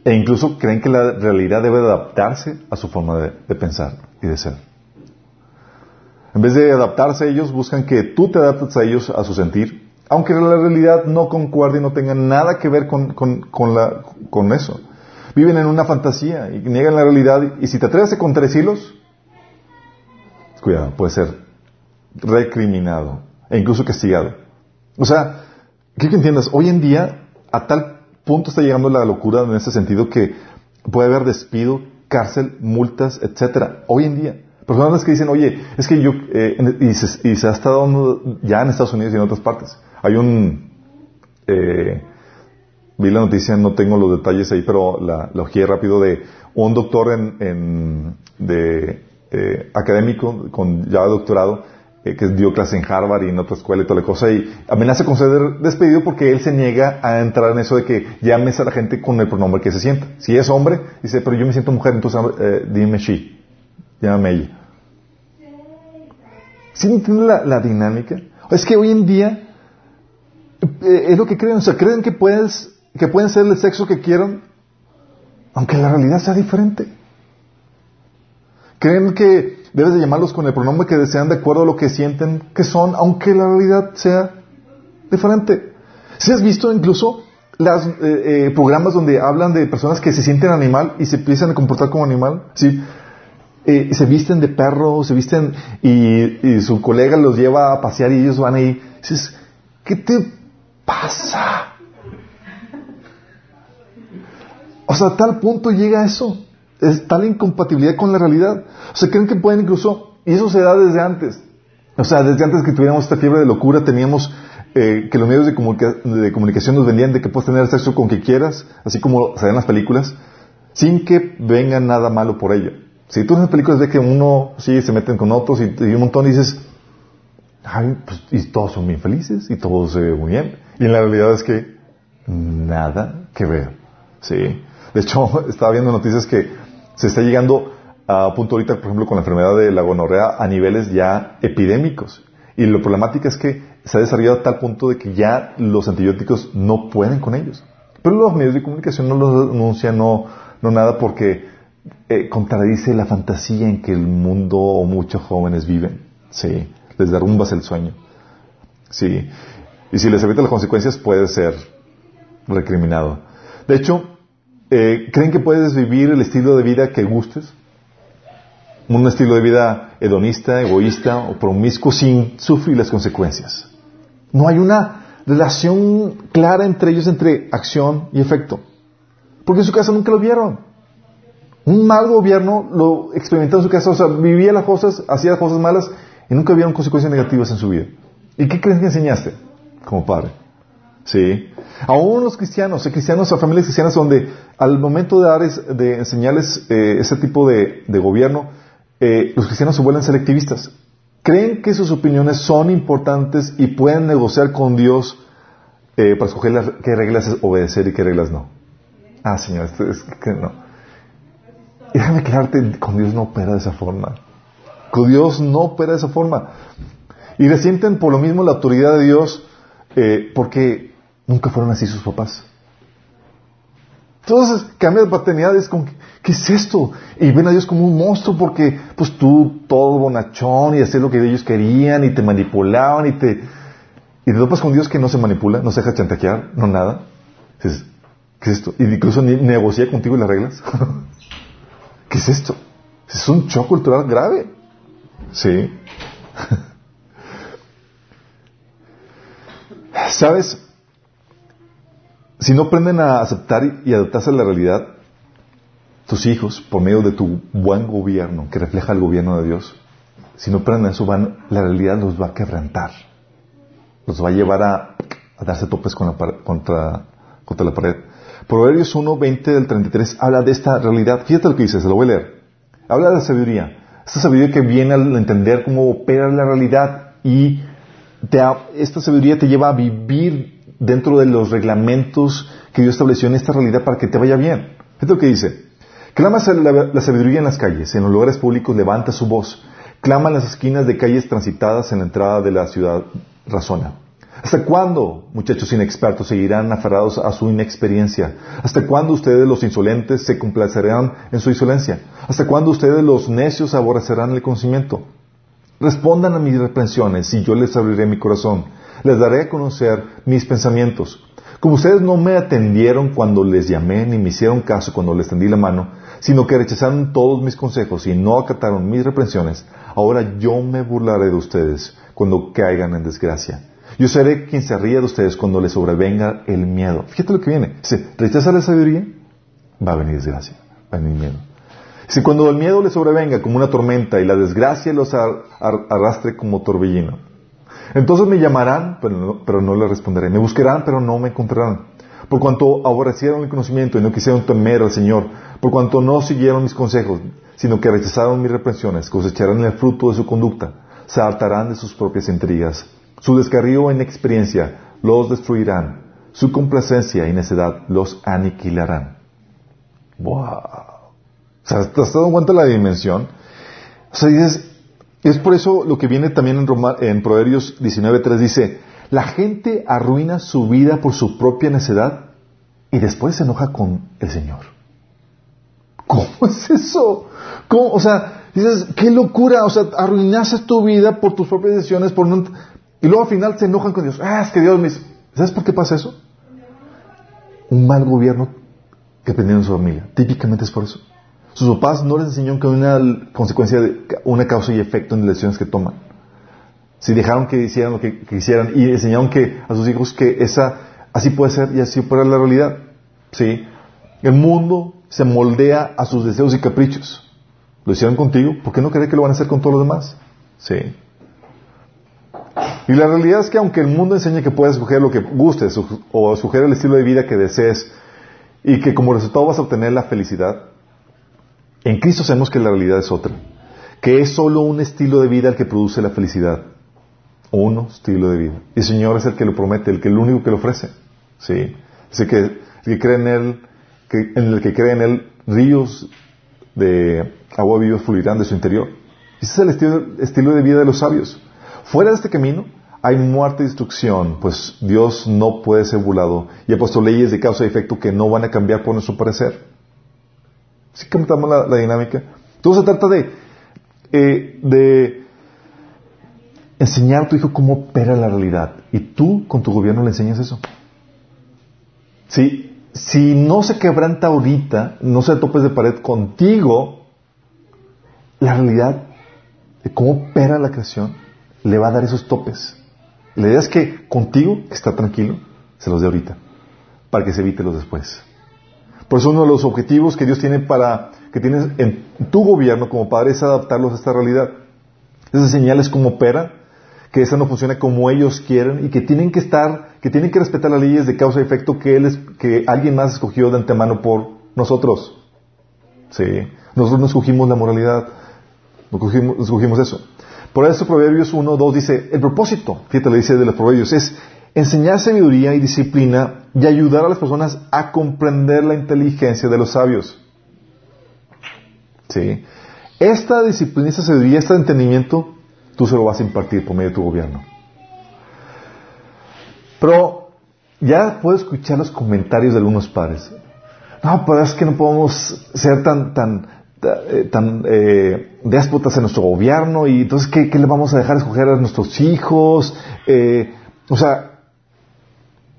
E incluso creen que la realidad debe adaptarse a su forma de, pensar y de ser. En vez de adaptarse a ellos, buscan que tú te adaptes a ellos, a su sentir, aunque la realidad no concuerde y no tenga nada que ver con, con, la, con eso. Viven en una fantasía y niegan la realidad. Y si te atreves a contradecirlos, cuidado, puede ser recriminado e incluso castigado. O sea, quiero que entiendas, hoy en día a tal punto está llegando la locura en ese sentido que puede haber despido, cárcel, multas, etcétera. Hoy en día. Personas que dicen, oye, es que yo, eh, y, se, y, se, ha estado ya en Estados Unidos y en otras partes. Hay un, eh, vi la noticia, no tengo los detalles ahí, pero la, la rápido de un doctor en, en de, eh, académico con ya doctorado eh, que dio clase en Harvard y en otra escuela y toda la cosa y amenaza con ser despedido porque él se niega a entrar en eso de que llames a la gente con el pronombre que se sienta. Si es hombre, dice, pero yo me siento mujer, entonces eh, dime she, llámame ella. ¿Sí entienden la, la dinámica? Es que hoy en día eh, es lo que creen, o sea, creen que puedes, que pueden ser el sexo que quieran, aunque la realidad sea diferente. Creen que debes de llamarlos con el pronombre que desean de acuerdo a lo que sienten que son, aunque la realidad sea diferente. Si has visto incluso los eh, eh, programas donde hablan de personas que se sienten animal y se empiezan a comportar como animal, ¿sí? Eh, se visten de perro, se visten y, su colega los lleva a pasear y ellos van ahí. ¿qué te pasa? O sea, a tal punto llega eso. Es tal incompatibilidad con la realidad. O sea, creen que pueden incluso, y eso se da desde antes. O sea, desde antes que tuviéramos esta fiebre de locura, teníamos eh, que los medios de, comunicación nos vendían de que puedes tener sexo con quien quieras, así como se ven las películas, sin que venga nada malo por ello. Si tú en las películas ves que uno sí se meten con otros y, un montón y dices, ay, pues, y todos son bien felices y todo se ve muy bien. Y en la realidad es que nada que ver. Sí. De hecho, estaba viendo noticias que se está llegando a punto ahorita, por ejemplo, con la enfermedad de la gonorrea a niveles ya epidémicos. Y lo problemática es que se ha desarrollado a tal punto de que ya los antibióticos no pueden con ellos. Pero los medios de comunicación no los denuncian, no, no nada porque eh, contradice la fantasía en que el mundo o muchos jóvenes viven. Sí, les derrumbas el sueño. Sí, y si les evita las consecuencias puede ser recriminado. De hecho, eh, ¿creen que puedes vivir el estilo de vida que gustes? Un estilo de vida hedonista, egoísta o promiscuo sin sufrir las consecuencias. No hay una relación clara entre ellos, entre acción y efecto. Porque en su casa nunca lo vieron. Un mal gobierno lo experimentó en su casa, o sea, vivía las cosas, hacía las cosas malas y nunca vieron consecuencias negativas en su vida. ¿Y qué crees que enseñaste como padre? Sí. Aún los cristianos, hay cristianos, a familias cristianas donde al momento de, dar de enseñarles eh, ese tipo de, gobierno, eh, los cristianos se vuelven selectivistas. Creen que sus opiniones son importantes y pueden negociar con Dios eh, para escoger qué reglas obedecer y qué reglas no. Ah, Señor, es que no. Y déjame aclararte, con Dios no opera de esa forma. Con Dios no opera de esa forma. Y resienten por lo mismo la autoridad de Dios eh, porque nunca fueron así sus papás. Entonces, cambia de paternidad es como, ¿qué es esto? Y ven a Dios como un monstruo porque, pues tú, todo bonachón y hacer lo que ellos querían y te manipulaban y te... Y te topas con Dios que no se manipula, no se deja chantajear, no nada. ¿qué es esto? Y incluso ni negocia contigo las reglas. ¿Qué es esto? Es un choque cultural grave. Sí. ¿Sabes? Si no aprenden a aceptar y adaptarse a la realidad, tus hijos, por medio de tu buen gobierno, que refleja el gobierno de Dios, si no aprenden eso, van, la realidad los va a quebrantar. Los va a llevar a, darse topes con contra, contra la pared. Proverbios 1, 20 del 33 habla de esta realidad. Fíjate lo que dice, se lo voy a leer. Habla de la sabiduría. Esta sabiduría que viene al entender cómo opera la realidad y esta sabiduría te lleva a vivir dentro de los reglamentos que Dios estableció en esta realidad para que te vaya bien. Fíjate lo que dice. Clama la, la sabiduría en las calles, en los lugares públicos levanta su voz. Clama en las esquinas de calles transitadas en la entrada de la ciudad, razona. ¿Hasta cuándo, muchachos inexpertos, seguirán aferrados a su inexperiencia? ¿Hasta cuándo ustedes, los insolentes, se complacerán en su insolencia? ¿Hasta cuándo ustedes, los necios, aborrecerán el conocimiento? Respondan a mis reprensiones y yo les abriré mi corazón. Les daré a conocer mis pensamientos. Como ustedes no me atendieron cuando les llamé, ni me hicieron caso cuando les tendí la mano, sino que rechazaron todos mis consejos y no acataron mis reprensiones, ahora yo me burlaré de ustedes cuando caigan en desgracia. Yo seré quien se ríe de ustedes cuando les sobrevenga el miedo. Fíjate lo que viene. Si rechaza la sabiduría, va a venir desgracia, va a venir miedo. Si cuando el miedo les sobrevenga como una tormenta y la desgracia los arrastre como torbellino, entonces me llamarán, pero no, pero no les responderé. Me buscarán, pero no me encontrarán. Por cuanto aborrecieron el conocimiento y no quisieron temer al Señor, por cuanto no siguieron mis consejos, sino que rechazaron mis reprensiones, cosecharán el fruto de su conducta, se hartarán de sus propias intrigas su descarrío en experiencia los destruirán. Su complacencia y necedad los aniquilarán. ¡Wow! O sea, ¿te has cuenta de la dimensión? O sea, dices, Es por eso lo que viene también en, Roma- en Proverbios 19.3 dice, la gente arruina su vida por su propia necedad y después se enoja con el Señor. ¿Cómo es eso? O sea, dices, qué locura, o sea, arruinaste tu vida por tus propias decisiones, por no... y luego al final se enojan con Dios. Ah, es que Dios me dice, ¿sabes por qué pasa eso? Un mal gobierno que aprendieron en su familia. Típicamente es por eso. Sus papás no les enseñaron que una consecuencia, de, una causa y efecto en las decisiones que toman. Si dejaron que hicieran lo que, quisieran y enseñaron que a sus hijos que esa así puede ser y así puede ser la realidad. Sí. El mundo se moldea a sus deseos y caprichos. Lo hicieron contigo, ¿por qué no creer que lo van a hacer con todos los demás? Sí. Y la realidad es que aunque el mundo enseña que puedes escoger lo que gustes o escoger el estilo de vida que desees y que como resultado vas a obtener la felicidad, en Cristo sabemos que la realidad es otra. Que es solo un estilo de vida el que produce la felicidad. Uno estilo de vida. Y el Señor es el que lo promete, el que el único que lo ofrece. Sí. El que, que cree en Él, que, en el que cree en Él, ríos de agua viva fluirán de su interior. Ese es el estilo, estilo de vida de los sabios. Fuera de este camino hay muerte y destrucción, pues Dios no puede ser burlado y ha puesto leyes de causa y efecto que no van a cambiar por nuestro parecer. ¿Sí captamos la, la dinámica? Todo se trata de, eh, de enseñar a tu hijo cómo opera la realidad. Y tú con tu gobierno le enseñas eso. Si, si no se quebranta ahorita, no se topes de pared contigo, la realidad de cómo opera la creación le va a dar esos topes. La idea es que contigo, que está tranquilo, se los dé ahorita, para que se evite los después. Por eso uno de los objetivos que Dios tiene para, que tienes en tu gobierno como padre es adaptarlos a esta realidad. Es enseñarles cómo opera, que esa no funciona como ellos quieren y que tienen que estar, que tienen que respetar las leyes de causa y efecto que, él es, que alguien más escogió de antemano por nosotros. Sí. Nosotros no escogimos la moralidad, no escogimos, escogimos eso. Por eso Proverbios 1, 2 dice, el propósito, fíjate, le dice de los Proverbios, es enseñar sabiduría y disciplina y ayudar a las personas a comprender la inteligencia de los sabios. ¿Sí? Esta disciplina, esta sabiduría, este entendimiento, tú se lo vas a impartir por medio de tu gobierno. Pero ya puedo escuchar los comentarios de algunos padres. No, pero es que no podemos ser tan, tan, eh, tan eh, déspotas en nuestro gobierno y entonces ¿qué, qué le vamos a dejar escoger a nuestros hijos? Eh, o sea,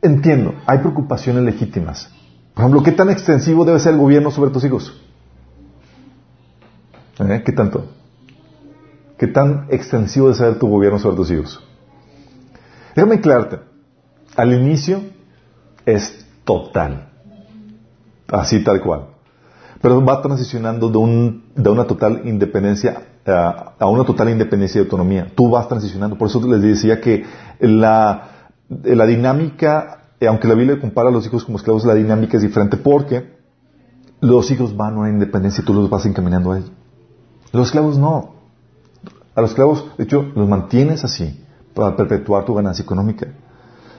entiendo, hay preocupaciones legítimas. Por ejemplo, ¿qué tan extensivo debe ser el gobierno sobre tus hijos? ¿Eh? ¿Qué tanto? ¿Qué tan extensivo debe ser tu gobierno sobre tus hijos? Déjame aclararte. Al inicio es total. Así tal cual. Pero va transicionando de, un, de una total independencia a, a una total independencia y autonomía. Tú vas transicionando. Por eso les decía que la, la dinámica, eh, aunque la Biblia compara a los hijos como esclavos, la dinámica es diferente porque los hijos van a una independencia y tú los vas encaminando a ello. Los esclavos no. A los esclavos, de hecho, los mantienes así para perpetuar tu ganancia económica.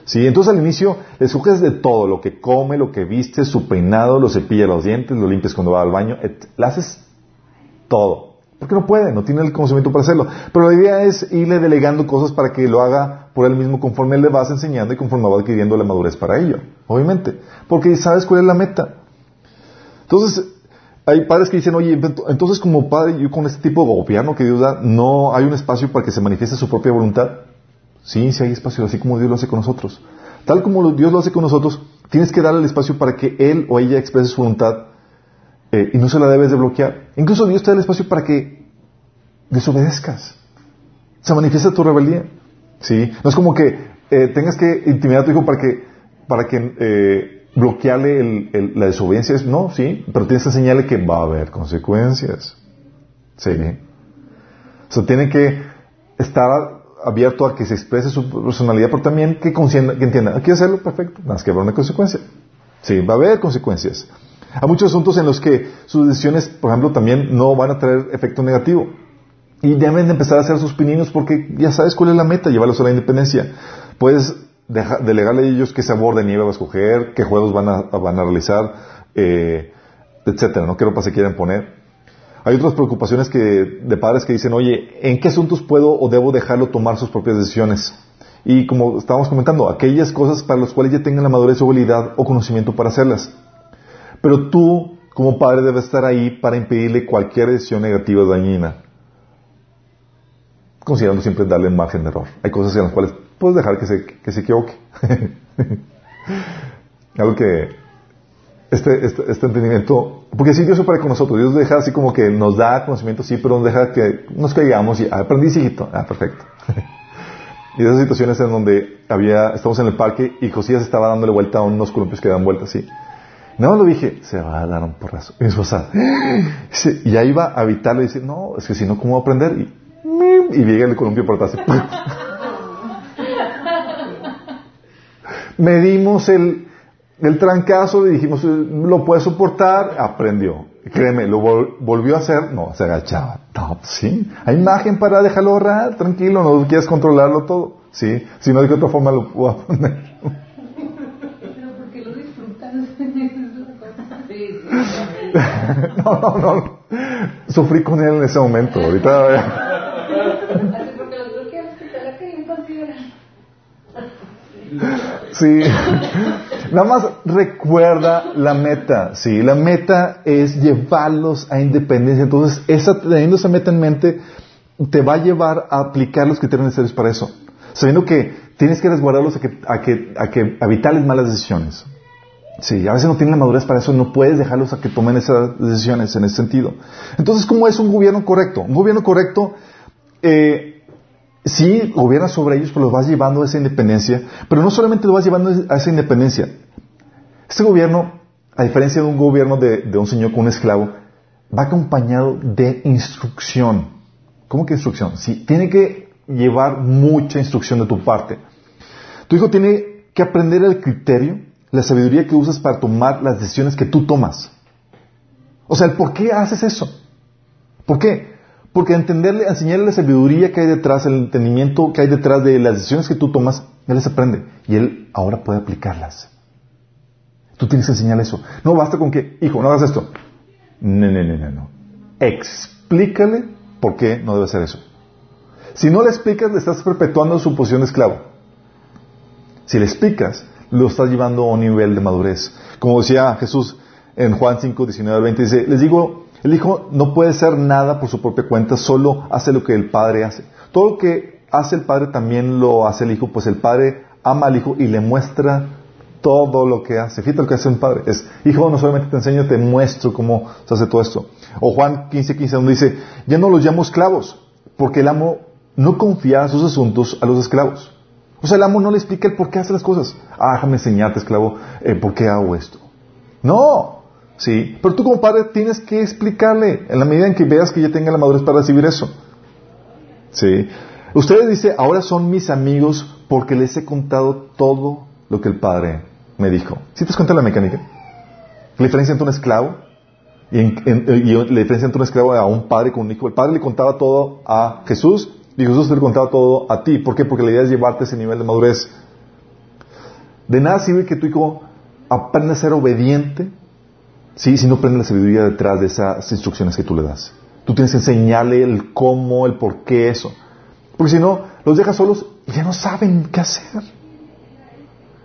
¿Sí? Entonces al inicio le de todo, lo que come, lo que viste, su peinado, lo cepilla los dientes, lo limpias cuando va al baño, le haces todo. Porque no puede, no tiene el conocimiento para hacerlo. Pero la idea es irle delegando cosas para que lo haga por él mismo conforme le vas enseñando y conforme va adquiriendo la madurez para ello. Obviamente. Porque sabes cuál es la meta. Entonces, hay padres que dicen, oye, entonces como padre, yo con este tipo de gobierno que Dios da, no hay un espacio para que se manifieste su propia voluntad. Sí, sí hay espacio, así como Dios lo hace con nosotros. Tal como Dios lo hace con nosotros, tienes que darle el espacio para que Él o ella exprese su voluntad eh, y no se la debes de bloquear. Incluso Dios te da el espacio para que desobedezcas. Se manifiesta tu rebeldía. ¿Sí? No es como que eh, tengas que intimidar a tu hijo para que, para que eh, bloquearle el- la desobediencia. Es- No, sí, pero tienes que enseñarle que va a haber consecuencias. ¿Sí? O sea, tiene que estar abierto a que se exprese su personalidad, pero también que, que entienda, que hacerlo perfecto, nada más que habrá una consecuencia. Sí, va a haber consecuencias. Hay muchos asuntos en los que sus decisiones, por ejemplo, también no van a traer efecto negativo. Y deben de empezar a hacer sus pininos porque ya sabes cuál es la meta, llevarlos a la independencia. Puedes deja- delegarle a ellos qué sabor de nieve va a escoger, qué juegos van a, van a realizar, eh, etcétera, ¿no? qué ropa se quieren poner. Hay otras preocupaciones que, de padres que dicen, oye, ¿en qué asuntos puedo o debo dejarlo tomar sus propias decisiones? Y como estábamos comentando, aquellas cosas para las cuales ya tengan la madurez o habilidad o conocimiento para hacerlas. Pero tú, como padre, debes estar ahí para impedirle cualquier decisión negativa o dañina. Considerando siempre darle margen de error. Hay cosas en las cuales puedes dejar que se, que se equivoque. Algo que este, este, este, entendimiento, porque si Dios opera con nosotros, Dios deja así como que nos da conocimiento, sí, pero nos deja que nos caigamos y ah, aprendí, hijito, ah, perfecto. y esas situaciones en donde había, estamos en el parque y Josías estaba dándole vuelta a unos columpios que dan vuelta así. No lo dije, se va a dar un porrazo. Y mi esposa, y ahí va a evitarlo y dice, no, es que si no, ¿cómo va a aprender? Y, y llega el columpio por atrás. Medimos el, el trancazo, le dijimos, lo puede soportar, aprendió. Créeme, lo volvió a hacer, no, se agachaba. No, sí. Hay imagen para dejarlo ahorrar, tranquilo, no quieres controlarlo todo. Sí, si no, de qué otra forma lo a poner. Pero porque lo disfrutan. no, no, no. Sufrí con él en ese momento. Ahorita. Sí. Nada más recuerda la meta. Sí, la meta es llevarlos a independencia. Entonces, esa, teniendo esa meta en mente, te va a llevar a aplicar los criterios necesarios para eso. Sabiendo que tienes que resguardarlos a que, a que, a que malas decisiones. Sí, a veces no tienen la madurez para eso, no puedes dejarlos a que tomen esas decisiones en ese sentido. Entonces, ¿cómo es un gobierno correcto? Un gobierno correcto eh, sí gobiernas sobre ellos, pero los vas llevando a esa independencia, pero no solamente lo vas llevando a esa independencia. Este gobierno, a diferencia de un gobierno de, un señor con un esclavo, va acompañado de instrucción. ¿Cómo que instrucción? Sí, tiene que llevar mucha instrucción de tu parte. Tu hijo tiene que aprender el criterio, la sabiduría que usas para tomar las decisiones que tú tomas. O sea, el por qué haces eso. ¿Por qué? Porque entenderle, enseñarle la sabiduría que hay detrás, el entendimiento que hay detrás de las decisiones que tú tomas, él les aprende. Y él ahora puede aplicarlas. Tú tienes que enseñarle eso. No basta con que, hijo, no hagas esto. No, no, no, no, no. Explícale por qué no debe hacer eso. Si no le explicas, le estás perpetuando su posición de esclavo. Si le explicas, lo estás llevando a un nivel de madurez. Como decía Jesús en Juan 5, 19 al 20, dice, les digo el hijo no puede ser nada por su propia cuenta, solo hace lo que el padre hace. Todo lo que hace el padre también lo hace el hijo, pues el padre ama al hijo y le muestra todo lo que hace. Fíjate lo que hace un padre. Es, hijo, no solamente te enseño, te muestro cómo se hace todo esto. O Juan 15, 15, donde dice, ya no los llamo esclavos, porque el amo no confía sus asuntos a los esclavos. O sea, el amo no le explica el por qué hace las cosas. Ah, déjame enseñarte, esclavo, eh, por qué hago esto. No, ¿Sí? Pero tú como padre tienes que explicarle en la medida en que veas que ya tenga la madurez para recibir eso. ¿Sí? Ustedes dice, ahora son mis amigos porque les he contado todo lo que el padre me dijo. ¿Sí te has contado la mecánica? La diferencia entre un esclavo y, la diferencia entre un esclavo a un padre con un hijo. El padre le contaba todo a Jesús y Jesús le contaba todo a ti. ¿Por qué? Porque la idea es llevarte a ese nivel de madurez. De nada sirve que tu hijo aprenda a ser obediente Sí, si no prende la sabiduría detrás de esas instrucciones que tú le das. Tú tienes que enseñarle el cómo, el por qué, eso. Porque si no, los dejas solos y ya no saben qué hacer.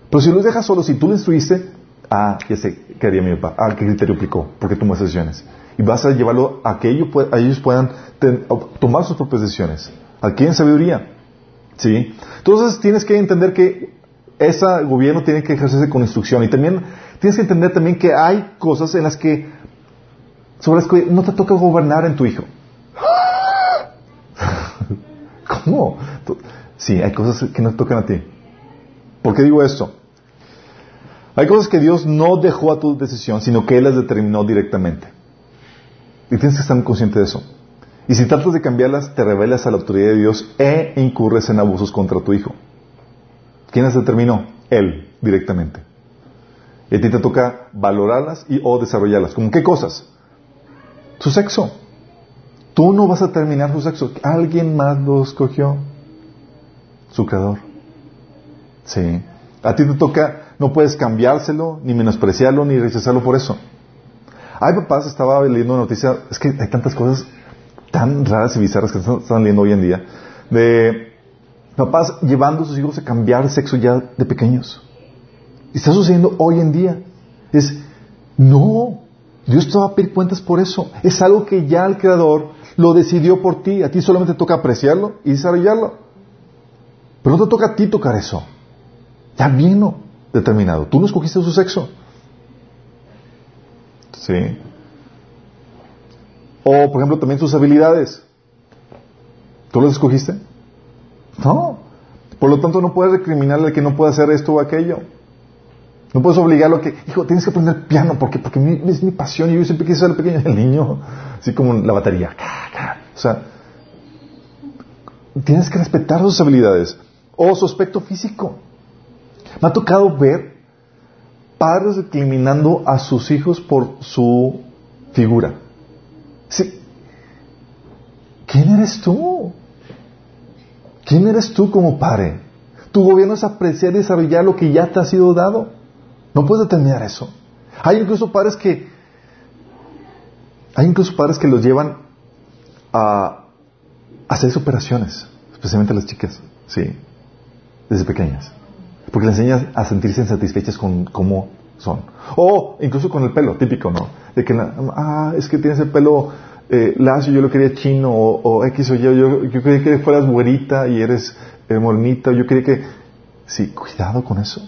Pero si los dejas solos y tú le instruiste, ah, ya sé qué haría mi papá, ah, qué criterio aplicó, porque tomó esas decisiones. Y vas a llevarlo a que ellos, puedan tomar sus propias decisiones. Adquieren sabiduría. ¿Sí? Entonces tienes que entender que ese gobierno tiene que ejercerse con instrucción. Y también tienes que entender también que hay cosas en las que, sobre las que no te toca gobernar en tu hijo. ¿Cómo? Sí, hay cosas que no te tocan a ti. ¿Por qué digo esto? Hay cosas que Dios no dejó a tu decisión, sino que Él las determinó directamente. Y tienes que estar consciente de eso. Y si tratas de cambiarlas, te revelas a la autoridad de Dios e incurres en abusos contra tu hijo. ¿Quién las determinó? Él, directamente. Y a ti te toca valorarlas y o desarrollarlas. ¿Cómo qué cosas? Su sexo. Tú no vas a terminar su sexo. Alguien más lo escogió. Su creador. Sí. A ti te toca, no puedes cambiárselo, ni menospreciarlo, ni rechazarlo por eso. Hay papás, estaba leyendo una noticia, es que hay tantas cosas tan raras y bizarras que están, están leyendo hoy en día, de papás llevando a sus hijos a cambiar sexo ya de pequeños. Está sucediendo hoy en día. Es, no, Dios te va a pedir cuentas por eso. Es algo que ya el Creador lo decidió por ti. A ti solamente toca apreciarlo y desarrollarlo. Pero no te toca a ti tocar eso. Ya vino determinado. Tú no escogiste su sexo. Sí. O, por ejemplo, también sus habilidades. ¿Tú las escogiste? No. Por lo tanto, no puedes recriminarle que no puede hacer esto o aquello. No puedes obligarlo a que, hijo, tienes que aprender piano porque, porque es mi pasión y yo siempre quise ser el pequeño del niño. Así como la batería. O sea, tienes que respetar sus habilidades o su aspecto físico. Me ha tocado ver padres recriminando a sus hijos por su figura. Sí. ¿Quién eres tú? ¿Quién eres tú como padre? Tu gobierno es apreciar y desarrollar lo que ya te ha sido dado. No puedes determinar eso. Hay incluso padres que hay incluso padres que los llevan a, hacer operaciones, especialmente las chicas, sí, desde pequeñas. Porque les enseñas a sentirse insatisfechas con cómo son. O incluso con el pelo, típico, ¿no? De que, ah, es que tienes el pelo eh, yo lo quería chino, o, X o Y, yo, yo quería que fueras güerita y eres eh, morenita, yo quería que... Sí, cuidado con eso.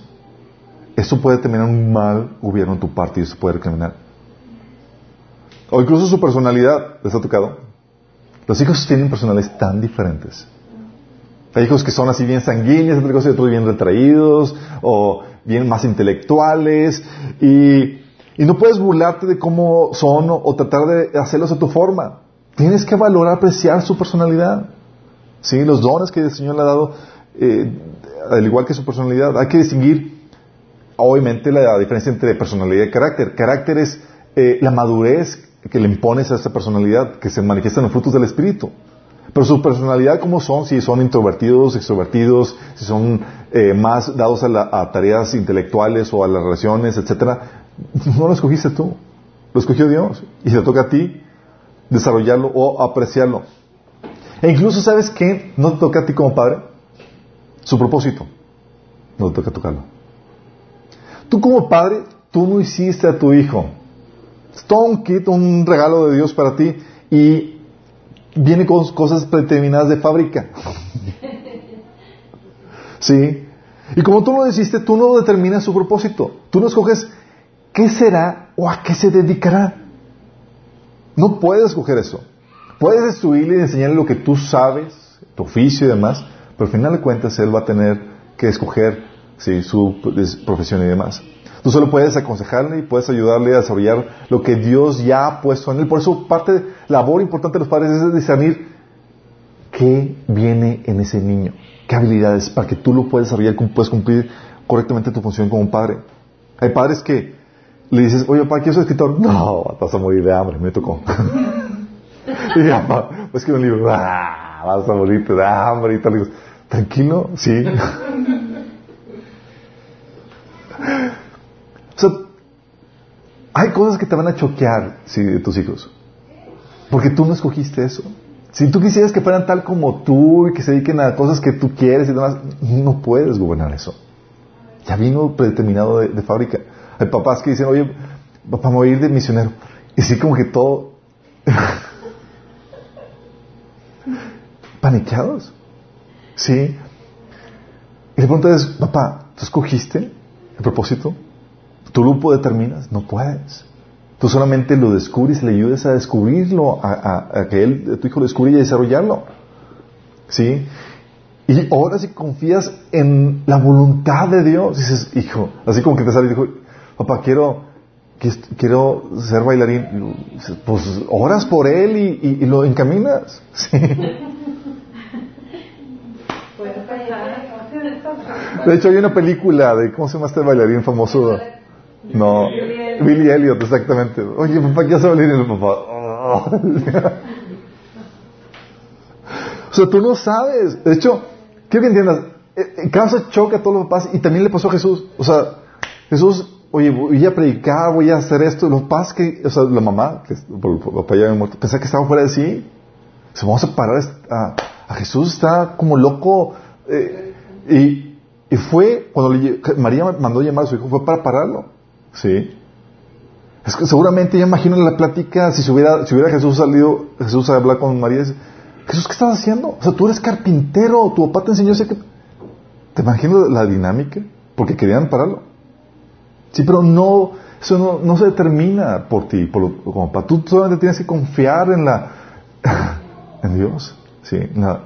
Eso puede terminar un mal gobierno en tu parte y eso puede recriminar. O incluso su personalidad, ¿les ha tocado? Los hijos tienen personalidades tan diferentes. Hay hijos que son así bien sanguíneos, otros bien retraídos, o bien más intelectuales, y, no puedes burlarte de cómo son o, tratar de hacerlos a tu forma. Tienes que valorar, apreciar su personalidad. ¿Sí? Los dones que el Señor le ha dado, eh, al igual que su personalidad. Hay que distinguir, obviamente, la diferencia entre personalidad y carácter. Carácter es eh, la madurez que le impones a esa personalidad, que se manifiesta en los frutos del Espíritu. Pero su personalidad, ¿cómo son? Si son introvertidos, extrovertidos, si son eh, más dados a, tareas intelectuales o a las relaciones, etcétera, no lo escogiste tú, lo escogió Dios. Y te toca a ti desarrollarlo o apreciarlo. E incluso, ¿sabes qué? No te toca a ti como padre. Su propósito. No te toca tocarlo. Tú como padre, tú no hiciste a tu hijo. Es todo un kit, un regalo de Dios para ti. Y viene con cosas predeterminadas de fábrica. ¿Sí? Y como tú lo hiciste, tú no determinas su propósito. Tú no escoges qué será o a qué se dedicará. No puedes escoger eso. Puedes destruirle y enseñarle lo que tú sabes, tu oficio y demás, pero al final de cuentas él va a tener que escoger su profesión y demás. Tú solo puedes aconsejarle y puedes ayudarle a desarrollar lo que Dios ya ha puesto en él. Por eso parte de la labor importante de los padres es discernir qué viene en ese niño, qué habilidades, para que tú lo puedas desarrollar, puedes cumplir correctamente tu función como padre. Hay padres que le dices, oye, papá, ¿quiero ser escritor? No, vas a morir de hambre, me tocó. y papá, pues que un libro, ah, vas a morir de hambre y tal. Tranquilo, sí. hay cosas que te van a choquear sí, de tus hijos. Porque tú no escogiste eso. Si tú quisieras que fueran tal como tú y que se dediquen a cosas que tú quieres y demás, no puedes gobernar eso. Ya vino predeterminado de, fábrica. Hay papás que dicen, oye, papá, me voy a ir de misionero. Y sí, como que todo. paniqueados. ¿Sí? Y la pregunta es, papá, ¿tú escogiste el propósito? ¿Tú lo determinas? No puedes. Tú solamente lo descubres y le ayudas a descubrirlo, a, que él, tu hijo lo descubra y a desarrollarlo. ¿Sí? Y ahora si confías en la voluntad de Dios, dices, hijo, así como que te sale y dijo, papá, quiero, quiero ser bailarín. Pues oras por él y, lo encaminas. ¿Sí? De hecho, hay una película de, ¿cómo se llama este bailarín famoso? No, Billy Elliot, exactamente. Oye, papá, ¿qué hace Billy Elliot, papá? o sea, tú no sabes. De hecho, quiero que entiendas, eh, eh, causa choque a todos los papás y también le pasó a Jesús. O sea, Jesús oye, voy a predicar, voy a hacer esto. Lo es que, o sea, la mamá, que papá ya había muerto, pensaba que estaba fuera de sí. Se vamos a parar a, Jesús, está como loco. Eh, y, fue, cuando le, María mandó llamar a su hijo, fue para pararlo. Sí. Seguramente ya imagino la plática, si, se hubiera, si hubiera Jesús salido, Jesús a hablar con María, dice, Jesús, ¿qué estás haciendo? O sea, tú eres carpintero, tu papá te enseñó ese que... ¿Te imagino la dinámica? Porque querían pararlo. Sí, pero no, eso no, no se determina por ti, por lo, como papá. Tú solamente tienes que confiar en la, en Dios, sí, en la,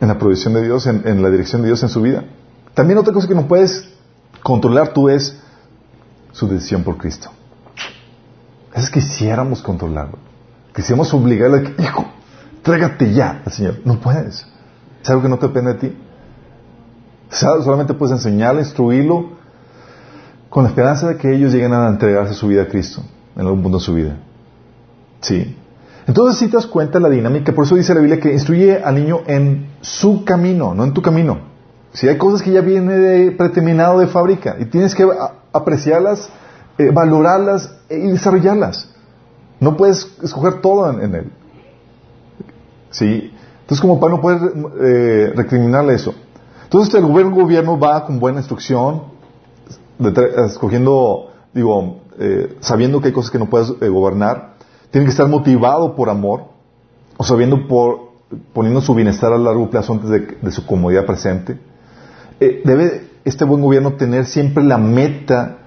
en la provisión de Dios, en, en la dirección de Dios en su vida. También otra cosa que no puedes controlar tú es su decisión por Cristo. Es que quisiéramos controlarlo. Quisiéramos obligarle a que, hijo, tráigate ya al Señor. No puedes. Es algo que no te depende de ti. Solamente puedes enseñarle, instruirlo, con la esperanza de que ellos lleguen a entregarse su vida a Cristo en algún punto de su vida. Sí. Entonces, si te das cuenta la dinámica, por eso dice la Biblia que instruye al niño en su camino, no en tu camino. Si hay cosas que ya viene de, predeterminado de fábrica y tienes que apreciarlas, eh, valorarlas y desarrollarlas. No puedes escoger todo en, él. ¿Sí? Entonces, como para no poder eh, recriminarle eso. Entonces, el gobierno, gobierno va con buena instrucción, escogiendo, digo, eh, sabiendo que hay cosas que no puedes eh, gobernar. Tiene que estar motivado por amor, o sabiendo por, poniendo su bienestar a largo plazo antes de, su comodidad presente. Eh, debe este buen gobierno tener siempre la meta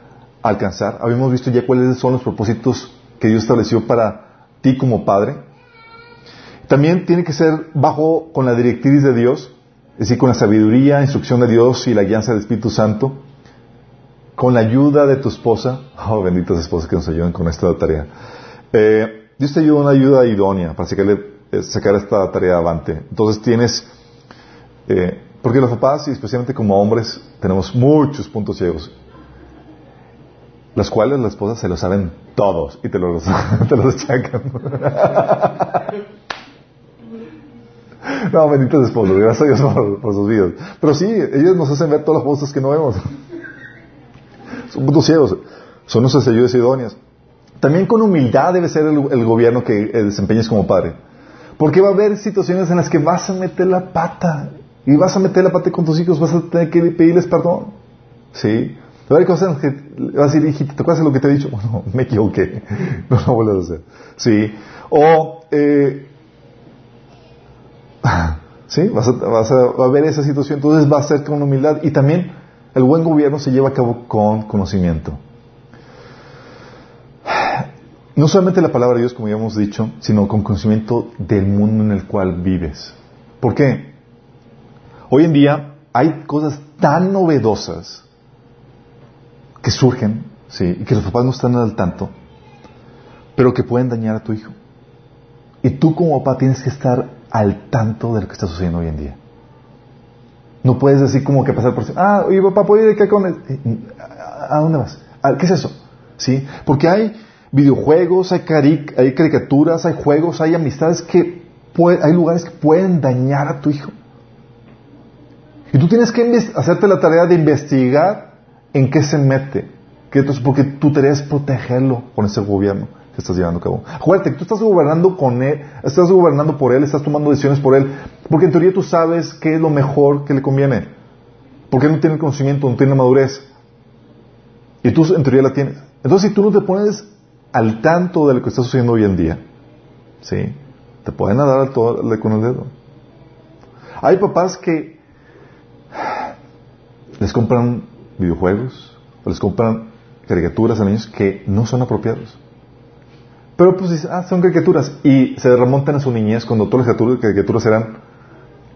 a alcanzar. Habíamos visto ya cuáles son los propósitos que Dios estableció para ti como padre. También tiene que ser bajo con la directriz de Dios, es decir, con la sabiduría, instrucción de Dios y la guianza del Espíritu Santo, con la ayuda de tu esposa. Oh, benditas esposas que nos ayudan con esta tarea. Eh, Dios te ayuda una ayuda idónea para sacarle, eh, sacar esta tarea adelante. Entonces tienes eh, porque los papás, y especialmente como hombres, tenemos muchos puntos ciegos, los cuales las esposas se lo saben todos y te los, te los achacan. no, benditos esposos, gracias a Dios por, sus vidas. Pero sí, ellos nos hacen ver todas las cosas que no vemos. Son puntos ciegos, son nuestras ayudas idóneas. También con humildad debe ser el, el gobierno que desempeñes como padre. Porque va a haber situaciones en las que vas a meter la pata y vas a meter la pata con tus hijos, vas a tener que pedirles perdón. ¿Sí? Va a haber cosas que vas a decir, hijito, ¿te acuerdas de lo que te he dicho? Bueno, me equivoqué. No lo vuelvas a hacer. ¿Sí? O, eh, ¿sí? Vas a, vas a, ver esa situación, entonces va a ser con humildad. Y también el buen gobierno se lleva a cabo con conocimiento. No solamente la palabra de Dios, como ya hemos dicho, sino con conocimiento del mundo en el cual vives. ¿Por qué? Hoy en día hay cosas tan novedosas que surgen, sí, y que los papás no están al tanto, pero que pueden dañar a tu hijo. Y tú como papá tienes que estar al tanto de lo que está sucediendo hoy en día. No puedes decir como que pasar por... Ah, oye papá, ¿puedo ir acá con... El... ¿A dónde vas? ¿Qué es eso? ¿Sí? Porque hay videojuegos, hay, caricaturas, hay juegos, hay amistades que... hay lugares que pueden dañar a tu hijo. Y tú tienes que hacerte la tarea de investigar en qué se mete. porque tu tarea es protegerlo con ese gobierno que estás llevando a cabo. Acuérdate tú estás gobernando con él, estás gobernando por él, estás tomando decisiones por él, porque en teoría tú sabes qué es lo mejor que le conviene. Porque él no tiene el conocimiento, no tiene madurez. Y tú en teoría la tienes. Entonces si tú no te pones al tanto de lo que está sucediendo hoy en día, ¿sí? Te pueden dar al todo con el dedo. Hay papás que les compran videojuegos o les compran caricaturas a niños que no son apropiados. Pero pues dicen, ah, son caricaturas. Y se remontan a su niñez cuando todas las caricaturas eran,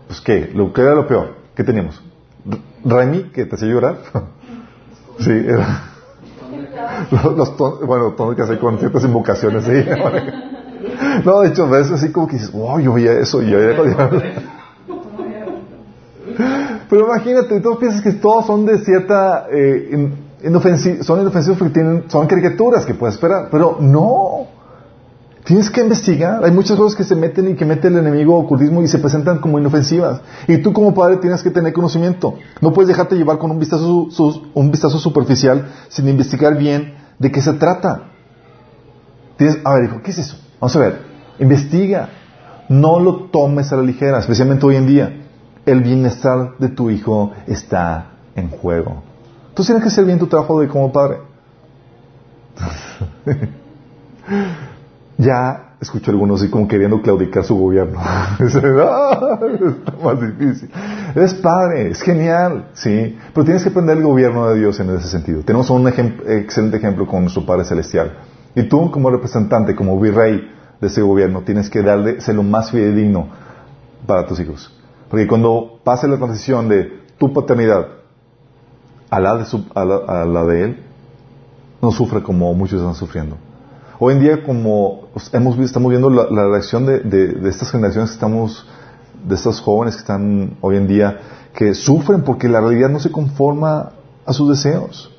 pues qué, lo que era lo peor. ¿Qué teníamos? Raimi, que te hacía llorar. sí, era. los, bueno, tonos que hace con ciertas invocaciones. no, de hecho, a veces así como que dices, wow, yo veía eso yo veía pero imagínate, tú piensas que todos son de cierta eh, son inofensivos porque tienen, son caricaturas que puedes esperar, pero no. Tienes que investigar. Hay muchas cosas que se meten y que mete el enemigo ocultismo y se presentan como inofensivas. Y tú como padre tienes que tener conocimiento. No puedes dejarte llevar con un vistazo, superficial sin investigar bien de qué se trata. Tienes, a ver, hijo, ¿qué es eso? Vamos a ver. Investiga. No lo tomes a la ligera, especialmente hoy en día. El bienestar de tu hijo está en juego. Tú tienes que hacer bien tu trabajo de como padre. ya escucho algunos así como queriendo claudicar su gobierno. es más difícil. Es padre, es genial, sí. Pero tienes que aprender el gobierno de Dios en ese sentido. Tenemos un excelente ejemplo con nuestro Padre Celestial. Y tú, como representante, como virrey de ese gobierno, tienes que darle, ser lo más fidedigno para tus hijos. Porque cuando pase la transición de tu paternidad a la de, a la de él, no sufre como muchos están sufriendo. Hoy en día, como hemos visto, estamos viendo la, reacción de, estas generaciones estamos, de estos jóvenes que están hoy en día, que sufren porque la realidad no se conforma a sus deseos.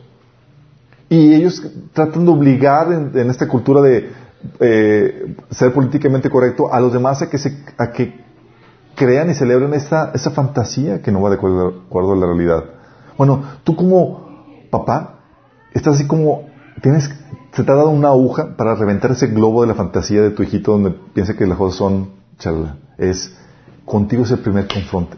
Y ellos tratan de obligar en, esta cultura de eh, ser políticamente correcto a los demás a que, se, a que crean y celebren esa fantasía que no va de acuerdo a la realidad. Bueno, tú como papá, estás así como, tienes se te ha dado una aguja para reventar ese globo de la fantasía de tu hijito donde piensa que las cosas son charla. Es contigo es el primer confronte.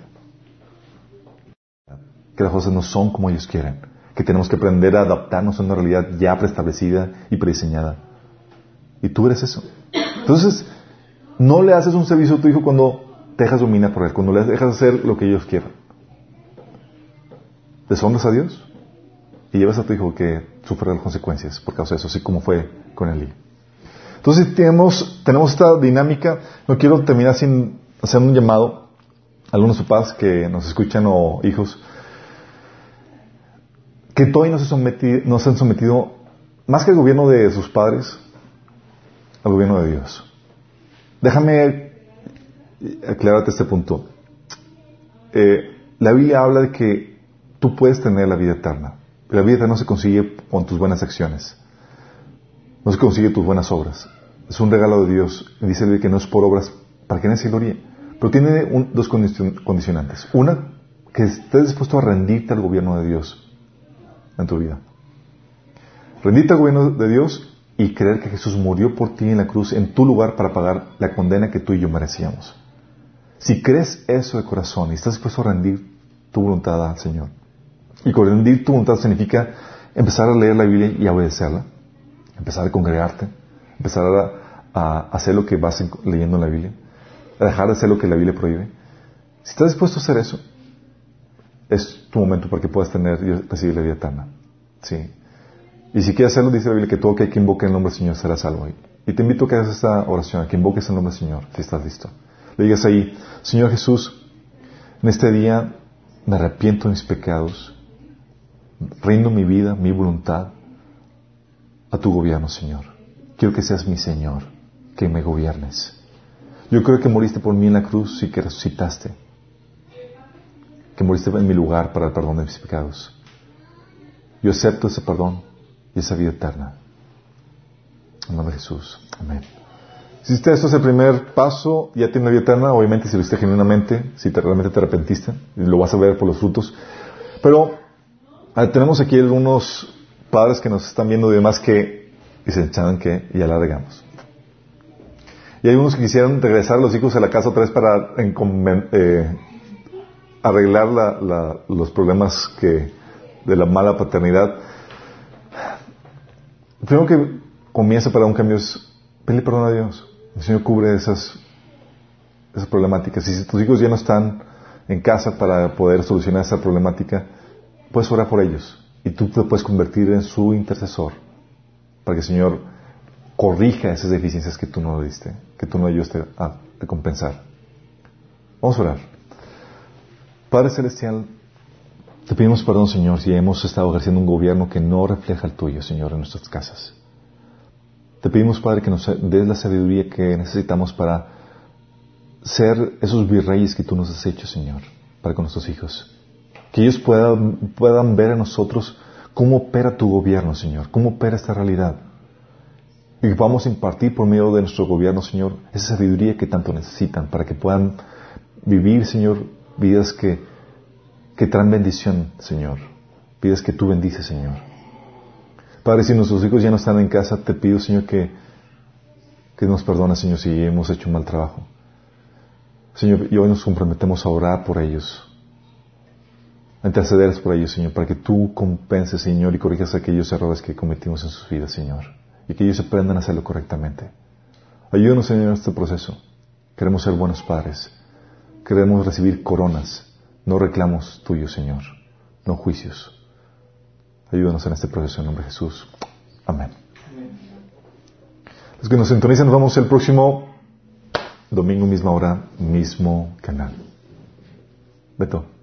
Que las cosas no son como ellos quieren. Que tenemos que aprender a adaptarnos a una realidad ya preestablecida y prediseñada. Y tú eres eso. Entonces, no le haces un servicio a tu hijo cuando te dejas dominar por él, cuando le dejas hacer lo que ellos quieran. ¿Deshonras a Dios? Y llevas a tu hijo que sufra las consecuencias por causa de eso, así como fue con Eli. Entonces tenemos, tenemos esta dinámica. No quiero terminar sin hacer un llamado a algunos papás que nos escuchan o hijos que todavía no se, no se han sometido más que al gobierno de sus padres, al gobierno de Dios. Déjame aclararte este punto. Eh, la Biblia habla de que tú puedes tener la vida eterna. La vida no se consigue con tus buenas acciones. No se consigue tus buenas obras. Es un regalo de Dios. Dice que no es por obras para que nadie se gloríe. Pero tiene dos condicionantes. Una, que estés dispuesto a rendirte al gobierno de Dios en tu vida. Rendirte al gobierno de Dios y creer que Jesús murió por ti en la cruz en tu lugar para pagar la condena que tú y yo merecíamos. Si crees eso de corazón y estás dispuesto a rendir tu voluntad al Señor, y rendir tu voluntad significa empezar a leer la Biblia y a obedecerla, empezar a congregarte, empezar a, hacer lo que vas leyendo en la Biblia, a dejar de hacer lo que la Biblia prohíbe. Si estás dispuesto a hacer eso, es tu momento para que puedas tener y recibir la vida eterna. ¿Sí? Y si quieres hacerlo, dice la Biblia que todo aquel que invoque el nombre del Señor será salvo. Y te invito a que hagas esta oración, a que invoques el nombre del Señor, si estás listo. Le digas ahí, Señor Jesús, en este día me arrepiento de mis pecados rindo mi vida, mi voluntad a tu gobierno, Señor. Quiero que seas mi Señor, que me gobiernes. Yo creo que moriste por mí en la cruz y que resucitaste. Que moriste en mi lugar para el perdón de mis pecados. Yo acepto ese perdón y esa vida eterna. En nombre de Jesús. Amén. Si esto es el primer paso, ya tiene vida eterna, obviamente si lo hiciste genuinamente, si te, realmente te arrepentiste, lo vas a ver por los frutos. Pero Ah, tenemos aquí algunos padres que nos están viendo y demás que dicen, ¿saben que Ya la regamos. Y hay unos que quisieran regresar a los hijos a la casa otra vez para eh, arreglar los problemas que, de la mala paternidad. Lo primero que comienza para un cambio es pedirle perdón a Dios. El Señor cubre esas, esas problemáticas. Y si tus hijos ya no están en casa para poder solucionar esa problemática, puedes orar por ellos y tú te puedes convertir en su intercesor para que el Señor corrija esas deficiencias que tú no diste, que tú no ayudaste a, compensar. Vamos a orar. Padre Celestial, te pedimos perdón, Señor, si hemos estado ejerciendo un gobierno que no refleja el tuyo, Señor, en nuestras casas. Te pedimos, Padre, que nos des la sabiduría que necesitamos para ser esos virreyes que tú nos has hecho, Señor, para con nuestros hijos. Que ellos puedan, puedan ver en nosotros cómo opera tu gobierno, Señor, cómo opera esta realidad. Y que podamos impartir por medio de nuestro gobierno, Señor, esa sabiduría que tanto necesitan para que puedan vivir, Señor, vidas que, que traen bendición, Señor. Vidas que tú bendices, Señor. Padre, si nuestros hijos ya no están en casa, te pido, Señor, que, que nos perdones, Señor, si hemos hecho un mal trabajo. Señor, y hoy nos comprometemos a orar por ellos, a por ellos, Señor, para que tú compenses, Señor, y corrijas aquellos errores que cometimos en sus vidas, Señor, y que ellos aprendan a hacerlo correctamente. Ayúdanos, Señor, en este proceso. Queremos ser buenos padres. Queremos recibir coronas, no reclamos tuyos, Señor, no juicios. Ayúdanos en este proceso en nombre de Jesús. Amén. Los que nos sintonizan, nos vemos el próximo domingo, misma hora, mismo canal. Beto.